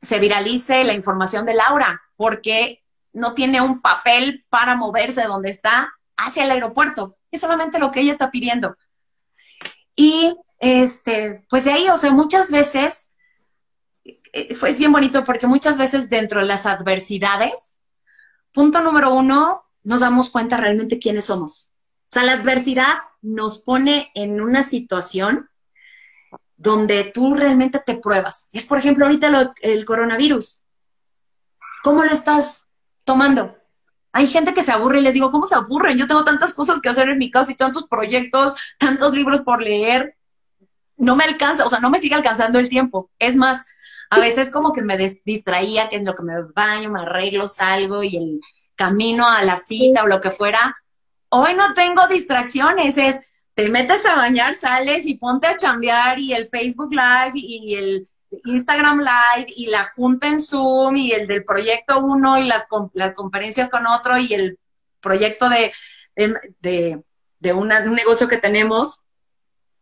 se viralice la información de Laura, porque no tiene un papel para moverse de donde está hacia el aeropuerto. Es solamente lo que ella está pidiendo. Y este, pues de ahí, o sea, muchas veces, fue es bien bonito porque muchas veces dentro de las adversidades, punto número uno, nos damos cuenta realmente quiénes somos. Sea, la adversidad nos pone en una situación donde tú realmente te pruebas. Es, por ejemplo, ahorita lo, el coronavirus. ¿Cómo lo estás tomando? Hay gente que se aburre y les digo, ¿cómo se aburren? Yo tengo tantas cosas que hacer en mi casa y tantos proyectos, tantos libros por leer. No me alcanza, o sea, no me sigue alcanzando el tiempo. Es más, a veces como que me distraía, que en lo que me baño, me arreglo, salgo y el camino a la cita o lo que fuera, hoy no tengo distracciones, es te metes a bañar, sales y ponte a chambear y el Facebook Live y el Instagram Live y la junta en Zoom y el del proyecto uno y las, las conferencias con otro y el proyecto de, de, de, una, un negocio que tenemos.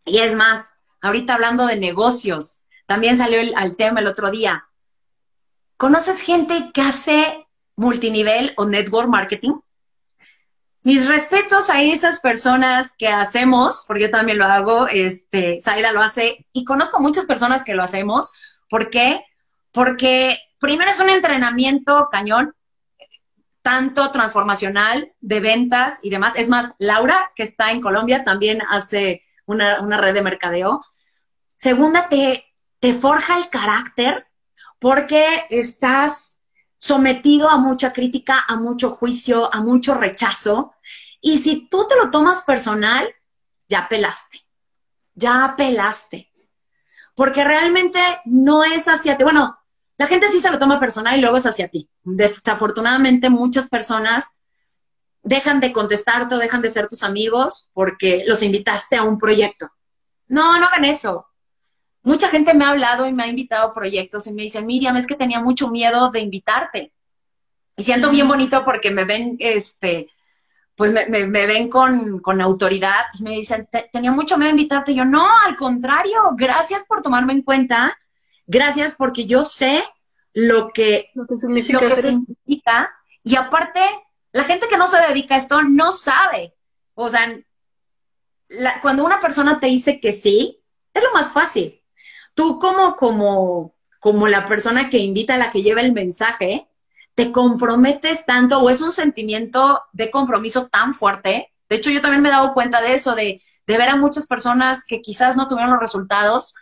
Y es más, ahorita hablando de negocios, también salió el, al tema el otro día. ¿Conoces gente que hace multinivel o network marketing? Mis respetos a esas personas que hacemos, porque yo también lo hago, este, Zaira lo hace, y conozco muchas personas que lo hacemos. ¿Por qué? Porque primero es un entrenamiento cañón. tanto transformacional de ventas y demás. Es más, Laura, que está en Colombia, también hace una, una red de mercadeo. Segunda, te, te forja el carácter porque estás sometido a mucha crítica, a mucho juicio, a mucho rechazo. Y si tú te lo tomas personal, ya pelaste, ya pelaste. Porque realmente no es hacia ti. Bueno, la gente sí se lo toma personal y luego es hacia ti. Desafortunadamente muchas personas dejan de contestarte o dejan de ser tus amigos porque los invitaste a un proyecto. No, no hagan eso. Mucha gente me ha hablado y me ha invitado a proyectos y me dicen, Miriam, es que tenía mucho miedo de invitarte. Y siento bien bonito porque me ven, este, pues me, me, ven con, con, autoridad y me dicen, tenía mucho miedo de invitarte. Y yo, no, al contrario, gracias por tomarme en cuenta, gracias porque yo sé lo que, lo que significa. significa. Y aparte, la gente que no se dedica a esto no sabe. O sea, cuando una persona te dice que sí, es lo más fácil tú como, como, como la persona que invita a la que lleva el mensaje, te comprometes tanto o es un sentimiento de compromiso tan fuerte. De hecho, yo también me he dado cuenta de eso, de, de ver a muchas personas que quizás no tuvieron los resultados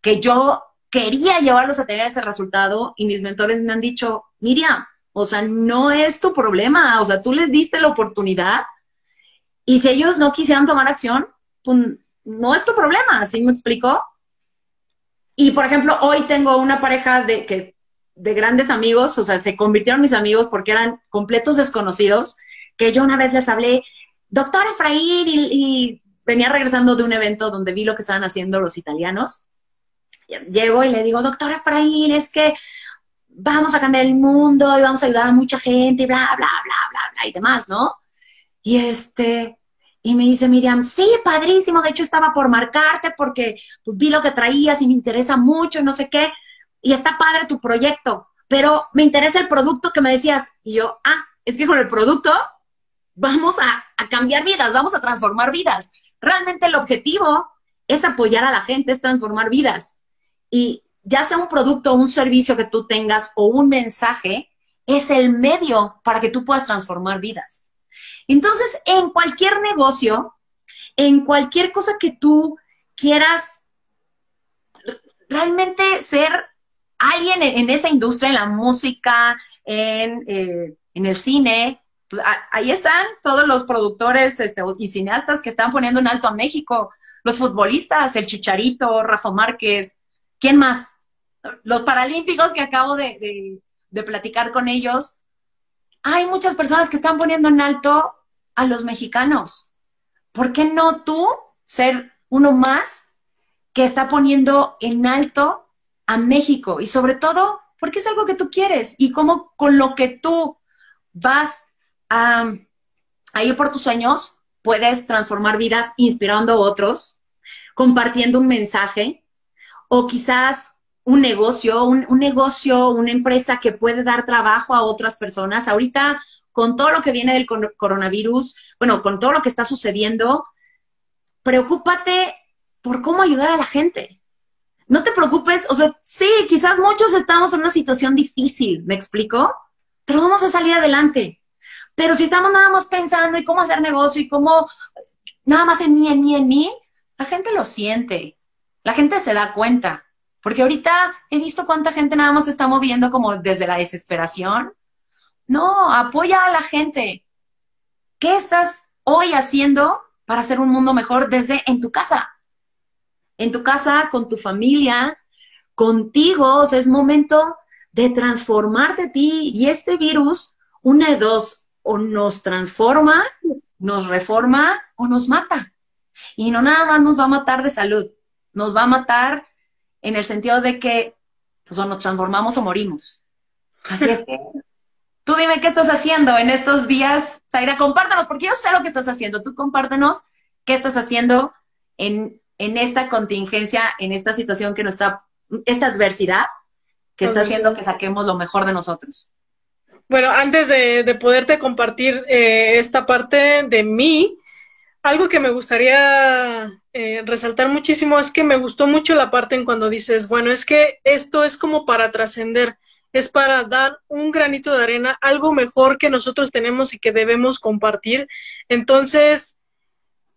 que yo quería llevarlos a tener ese resultado y mis mentores me han dicho, Miriam, o sea, no es tu problema, o sea, tú les diste la oportunidad y si ellos no quisieran tomar acción, pues no es tu problema, ¿sí me explico? Y por ejemplo, hoy tengo una pareja de, que, de grandes amigos, o sea, se convirtieron mis amigos porque eran completos desconocidos, que yo una vez les hablé, doctor Efraín, y, venía regresando de un evento donde vi lo que estaban haciendo los italianos. Llego y le digo, doctor Efraín, es que vamos a cambiar el mundo y vamos a ayudar a mucha gente y bla, bla, bla, bla, bla y demás, ¿no? Y este, y me dice Miriam, sí, padrísimo, de hecho estaba por marcarte porque pues, vi lo que traías y me interesa mucho no sé qué, y está padre tu proyecto, pero me interesa el producto que me decías. Y yo, ah, es que con el producto vamos a, a cambiar vidas, vamos a transformar vidas. Realmente el objetivo es apoyar a la gente, es transformar vidas. Y ya sea un producto o un servicio que tú tengas o un mensaje, es el medio para que tú puedas transformar vidas. Entonces, en cualquier negocio, en cualquier cosa que tú quieras realmente ser alguien en, esa industria, en la música, en, eh, el cine, pues, ahí están todos los productores este, y cineastas que están poniendo en alto a México, los futbolistas, el Chicharito, Rafa Márquez, ¿quién más? Los paralímpicos que acabo de platicar con ellos. Hay muchas personas que están poniendo en alto a los mexicanos. ¿Por qué no tú ser uno más que está poniendo en alto a México? Y sobre todo, porque es algo que tú quieres y cómo con lo que tú vas a, ir por tus sueños, puedes transformar vidas inspirando a otros, compartiendo un mensaje o quizás un negocio, un, negocio, una empresa que puede dar trabajo a otras personas. Ahorita con todo lo que viene del coronavirus, bueno, con todo lo que está sucediendo, preocúpate por cómo ayudar a la gente. No te preocupes, o sea, sí, quizás muchos estamos en una situación difícil, ¿me explico? Pero vamos a salir adelante. Pero si estamos nada más pensando en cómo hacer negocio y cómo nada más en mí, en mí, en mí, la gente lo siente, la gente se da cuenta. Porque ahorita he visto cuánta gente nada más se está moviendo como desde la desesperación no, apoya a la gente. ¿Qué estás hoy haciendo para hacer un mundo mejor desde en tu casa? En tu casa, con tu familia, contigo. O sea, es momento de transformarte a ti. Y este virus, una de dos, o nos transforma, nos reforma o nos mata. Y no nada más nos va a matar de salud, nos va a matar en el sentido de que pues, o nos transformamos o morimos. Así es que Tú dime qué estás haciendo en estos días. Zaira, compártenos, porque yo sé lo que estás haciendo. Tú compártenos qué estás haciendo en, esta contingencia, en esta situación que nos está, esta adversidad que está haciendo que saquemos lo mejor de nosotros. Bueno, antes de, poderte compartir eh, esta parte de mí, algo que me gustaría eh, resaltar muchísimo es que me gustó mucho la parte en cuando dices, bueno, es que esto es como para trascender es para dar un granito de arena, algo mejor que nosotros tenemos y que debemos compartir. Entonces,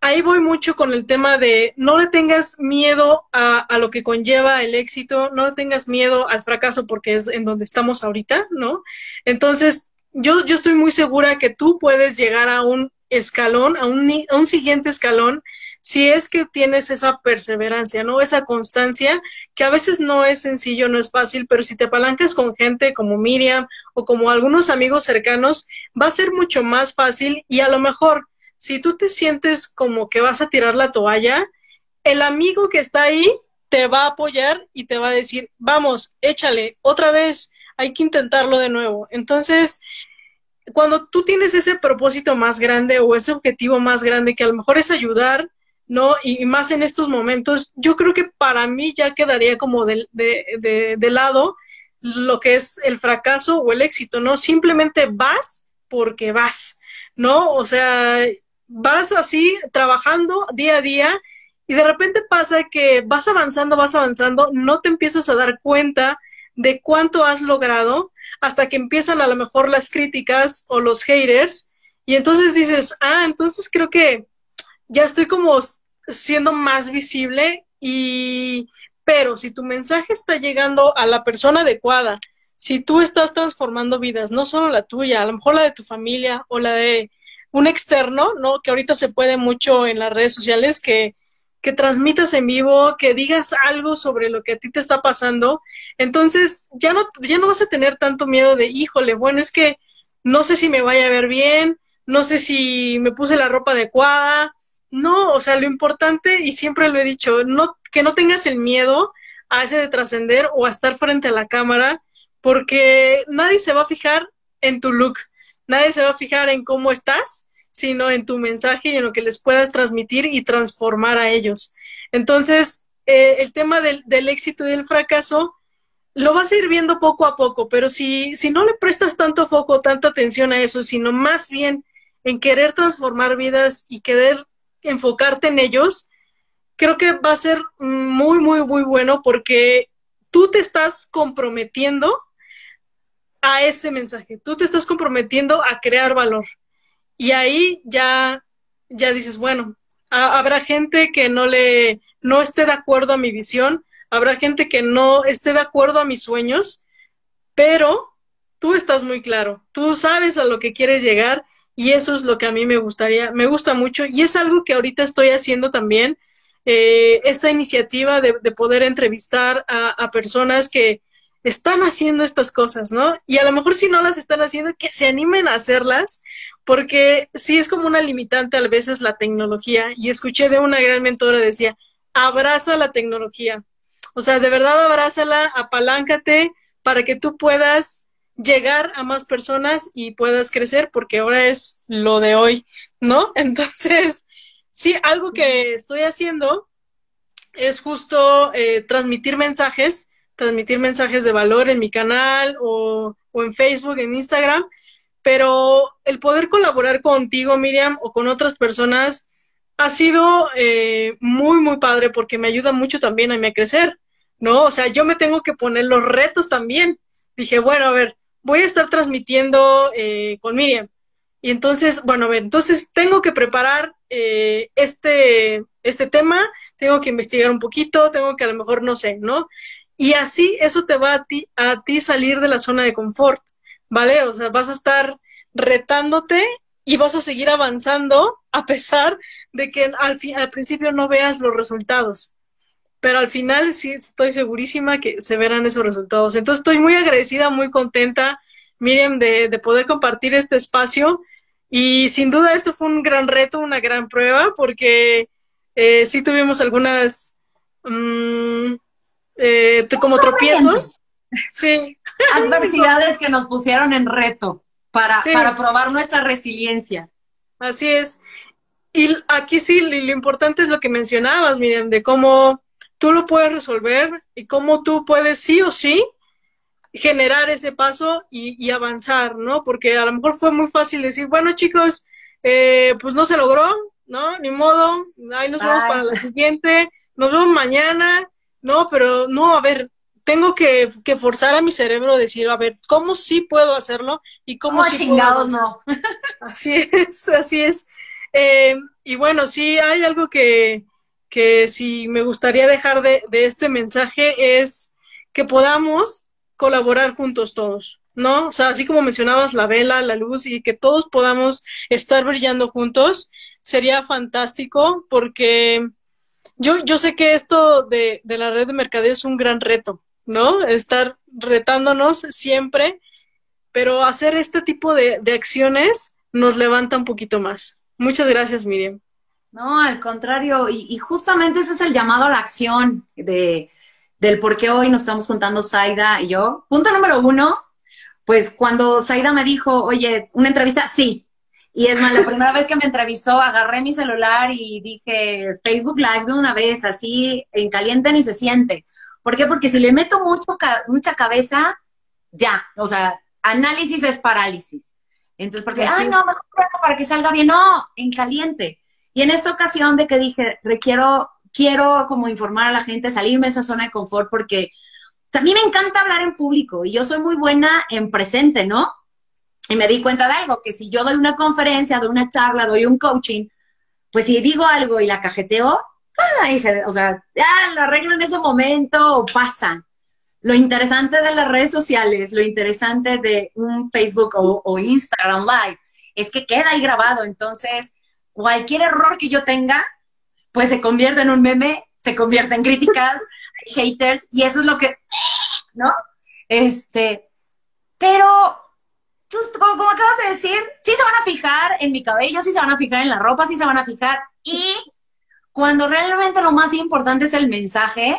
ahí voy mucho con el tema de no le tengas miedo a, a, lo que conlleva el éxito, no le tengas miedo al fracaso porque es en donde estamos ahorita, ¿no? Entonces, yo, yo estoy muy segura que tú puedes llegar a un escalón, a un, a un siguiente escalón si es que tienes esa perseverancia, ¿no? Esa constancia, que a veces no es sencillo, no es fácil, pero si te apalancas con gente como Miriam o como algunos amigos cercanos, va a ser mucho más fácil y a lo mejor si tú te sientes como que vas a tirar la toalla, el amigo que está ahí te va a apoyar y te va a decir, vamos, échale, otra vez, hay que intentarlo de nuevo. Entonces, cuando tú tienes ese propósito más grande o ese objetivo más grande que a lo mejor es ayudar, ¿no? Y, más en estos momentos, yo creo que para mí ya quedaría como de, de, de, lado lo que es el fracaso o el éxito, ¿no? Simplemente vas porque vas, ¿no? O sea, vas así trabajando día a día y de repente pasa que vas avanzando, vas avanzando, no te empiezas a dar cuenta de cuánto has logrado hasta que empiezan a lo mejor las críticas o los haters y entonces dices, ah, entonces creo que ya estoy como siendo más visible y, pero si tu mensaje está llegando a la persona adecuada, si tú estás transformando vidas, no solo la tuya, a lo mejor la de tu familia o la de un externo, ¿no? Que ahorita se puede mucho en las redes sociales que, que transmitas en vivo, que digas algo sobre lo que a ti te está pasando, entonces ya no, ya no vas a tener tanto miedo de, híjole, bueno, es que no sé si me vaya a ver bien, no sé si me puse la ropa adecuada, no, o sea, lo importante, y siempre lo he dicho, no, que no tengas el miedo a ese de trascender o a estar frente a la cámara, porque nadie se va a fijar en tu look, nadie se va a fijar en cómo estás, sino en tu mensaje y en lo que les puedas transmitir y transformar a ellos. Entonces, eh, el tema del, del, éxito y del fracaso lo vas a ir viendo poco a poco, pero si, si no le prestas tanto foco, tanta atención a eso, sino más bien en querer transformar vidas y querer enfocarte en ellos, creo que va a ser muy, muy, muy bueno porque tú te estás comprometiendo a ese mensaje, tú te estás comprometiendo a crear valor. Y ahí ya, ya dices, bueno, habrá gente que no le, no esté de acuerdo a mi visión, habrá gente que no esté de acuerdo a mis sueños, pero tú estás muy claro, tú sabes a lo que quieres llegar y eso es lo que a mí me gustaría, me gusta mucho y es algo que ahorita estoy haciendo también, eh, esta iniciativa de, poder entrevistar a, personas que están haciendo estas cosas, ¿no? Y a lo mejor si no las están haciendo, que se animen a hacerlas, porque sí es como una limitante a veces la tecnología. Y escuché de una gran mentora, decía, abraza la tecnología. O sea, de verdad abrázala, apaláncate para que tú puedas llegar a más personas y puedas crecer, porque ahora es lo de hoy, ¿no? Entonces, sí, algo que estoy haciendo es justo eh, transmitir mensajes, transmitir mensajes de valor en mi canal o, en Facebook, en Instagram, pero el poder colaborar contigo, Miriam, o con otras personas, ha sido eh, muy, muy padre porque me ayuda mucho también a mí a crecer, ¿no? O sea, yo me tengo que poner los retos también. Dije, bueno, a ver, voy a estar transmitiendo eh, con Miriam. Y entonces, bueno, entonces tengo que preparar eh, este, este tema, tengo que investigar un poquito, tengo que a lo mejor no sé, ¿no? Y así eso te va a ti, a ti salir de la zona de confort, ¿vale? O sea, vas a estar retándote y vas a seguir avanzando a pesar de que al, al principio no veas los resultados pero al final sí estoy segurísima que se verán esos resultados. Entonces estoy muy agradecida, muy contenta, Miriam, de, de poder compartir este espacio y sin duda esto fue un gran reto, una gran prueba, porque eh, sí tuvimos algunas um, eh, como tropiezos. Sí. Adversidades que nos pusieron en reto para, para probar nuestra resiliencia. Así es. Y aquí sí, lo importante es lo que mencionabas, Miriam, de cómo tú lo puedes resolver y cómo tú puedes sí o sí generar ese paso y, avanzar, ¿no? Porque a lo mejor fue muy fácil decir, bueno chicos, eh, pues no se logró, ¿no? Ni modo, ahí nos vemos para la siguiente, nos vemos mañana, ¿no? Pero no, a ver, tengo que, forzar a mi cerebro a decir, a ver, ¿cómo sí puedo hacerlo? Y cómo sí chingados no. Así es, así es. Eh, y bueno, sí hay algo que, que sí me gustaría dejar de, de este mensaje es que podamos colaborar juntos todos, ¿no? O sea, así como mencionabas la vela, la luz y que todos podamos estar brillando juntos, sería fantástico porque yo, yo sé que esto de, de la red de mercadeo es un gran reto, ¿no? Estar retándonos siempre, pero hacer este tipo de, de acciones nos levanta un poquito más. Muchas gracias, Miriam. No, al contrario, y, y, justamente ese es el llamado a la acción de, del por qué hoy nos estamos contando Zaida y yo. Punto número uno, pues cuando Zaida me dijo, oye, una entrevista, sí, y es más, la primera vez que me entrevistó, agarré mi celular y dije Facebook Live de una vez, así en caliente ni se siente. ¿Por qué? Porque si le meto mucho, mucha cabeza, ya, o sea, análisis es parálisis. Entonces, porque, ay, no, mejor para que salga bien, no, en caliente. Y en esta ocasión de que dije, requiero, quiero como informar a la gente, salirme de esa zona de confort, porque a mí me encanta hablar en público y yo soy muy buena en presente, ¿no? Y me di cuenta de algo, que si yo doy una conferencia, doy una charla, doy un coaching, pues si digo algo y la cajeteo, ahí se, o sea, ya lo arreglo en ese momento o pasa. Lo interesante de las redes sociales, lo interesante de un Facebook o, o Instagram Live, es que queda ahí grabado. Entonces, cualquier error que yo tenga, pues se convierte en un meme, se convierte en críticas, haters, y eso es lo que, ¿no? Este, pero entonces, como, acabas de decir, sí se van a fijar en mi cabello, sí se van a fijar en la ropa, sí se van a fijar. Y cuando realmente lo más importante es el mensaje,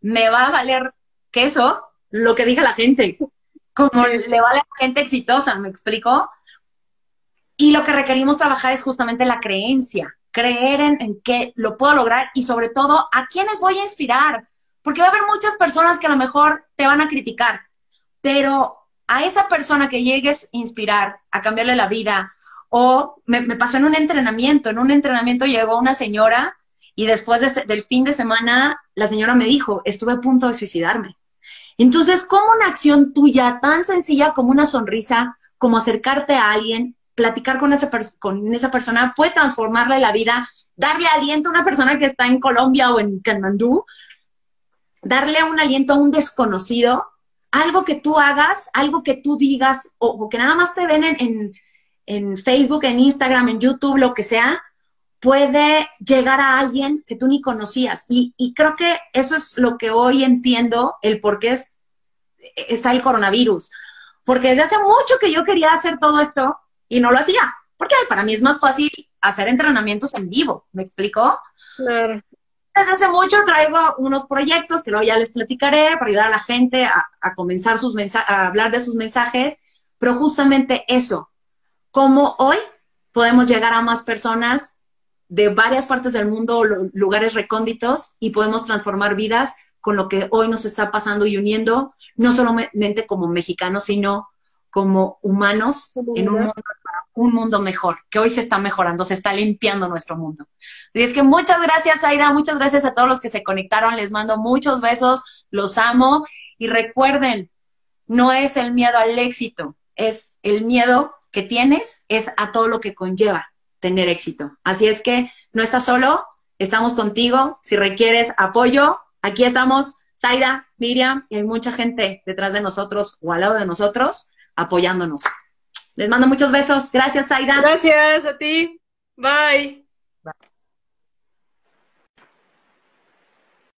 me va a valer queso lo que diga la gente. Como le vale a la gente exitosa, ¿me explico? Y lo que requerimos trabajar es justamente la creencia, creer en, en que lo puedo lograr y sobre todo a quiénes voy a inspirar. Porque va a haber muchas personas que a lo mejor te van a criticar, pero a esa persona que llegues a inspirar, a cambiarle la vida, o me, pasó en un entrenamiento, en un entrenamiento llegó una señora y después del fin de semana la señora me dijo, estuve a punto de suicidarme. Entonces, ¿cómo una acción tuya tan sencilla como una sonrisa, como acercarte a alguien, platicar con esa, con esa persona, puede transformarle la vida, darle aliento a una persona que está en Colombia o en Kanmandú, darle un aliento a un desconocido algo que tú hagas, algo que tú digas, o, que nada más te ven en, en, Facebook, en Instagram, en YouTube, lo que sea, puede llegar a alguien que tú ni conocías. Y, creo que eso es lo que hoy entiendo, el por qué es, está el coronavirus. Porque desde hace mucho que yo quería hacer todo esto y no lo hacía. Porque para mí es más fácil hacer entrenamientos en vivo, ¿me explico? Claro desde hace mucho traigo unos proyectos que luego ya les platicaré para ayudar a la gente a, comenzar sus a hablar de sus mensajes, pero justamente eso, cómo hoy podemos llegar a más personas de varias partes del mundo, lugares recónditos, y podemos transformar vidas con lo que hoy nos está pasando y uniendo, no solamente como mexicanos, sino como humanos en un mundo un mundo mejor, que hoy se está mejorando, se está limpiando nuestro mundo. Y es que muchas gracias, Aida, muchas gracias a todos los que se conectaron, les mando muchos besos, los amo y recuerden, no es el miedo al éxito, es el miedo que tienes, es a todo lo que conlleva tener éxito. Así es que no estás solo, estamos contigo, si requieres apoyo, aquí estamos, Zaida, Miriam, y hay mucha gente detrás de nosotros o al lado de nosotros apoyándonos. Les mando muchos besos. Gracias, Aida. Gracias a ti. Bye.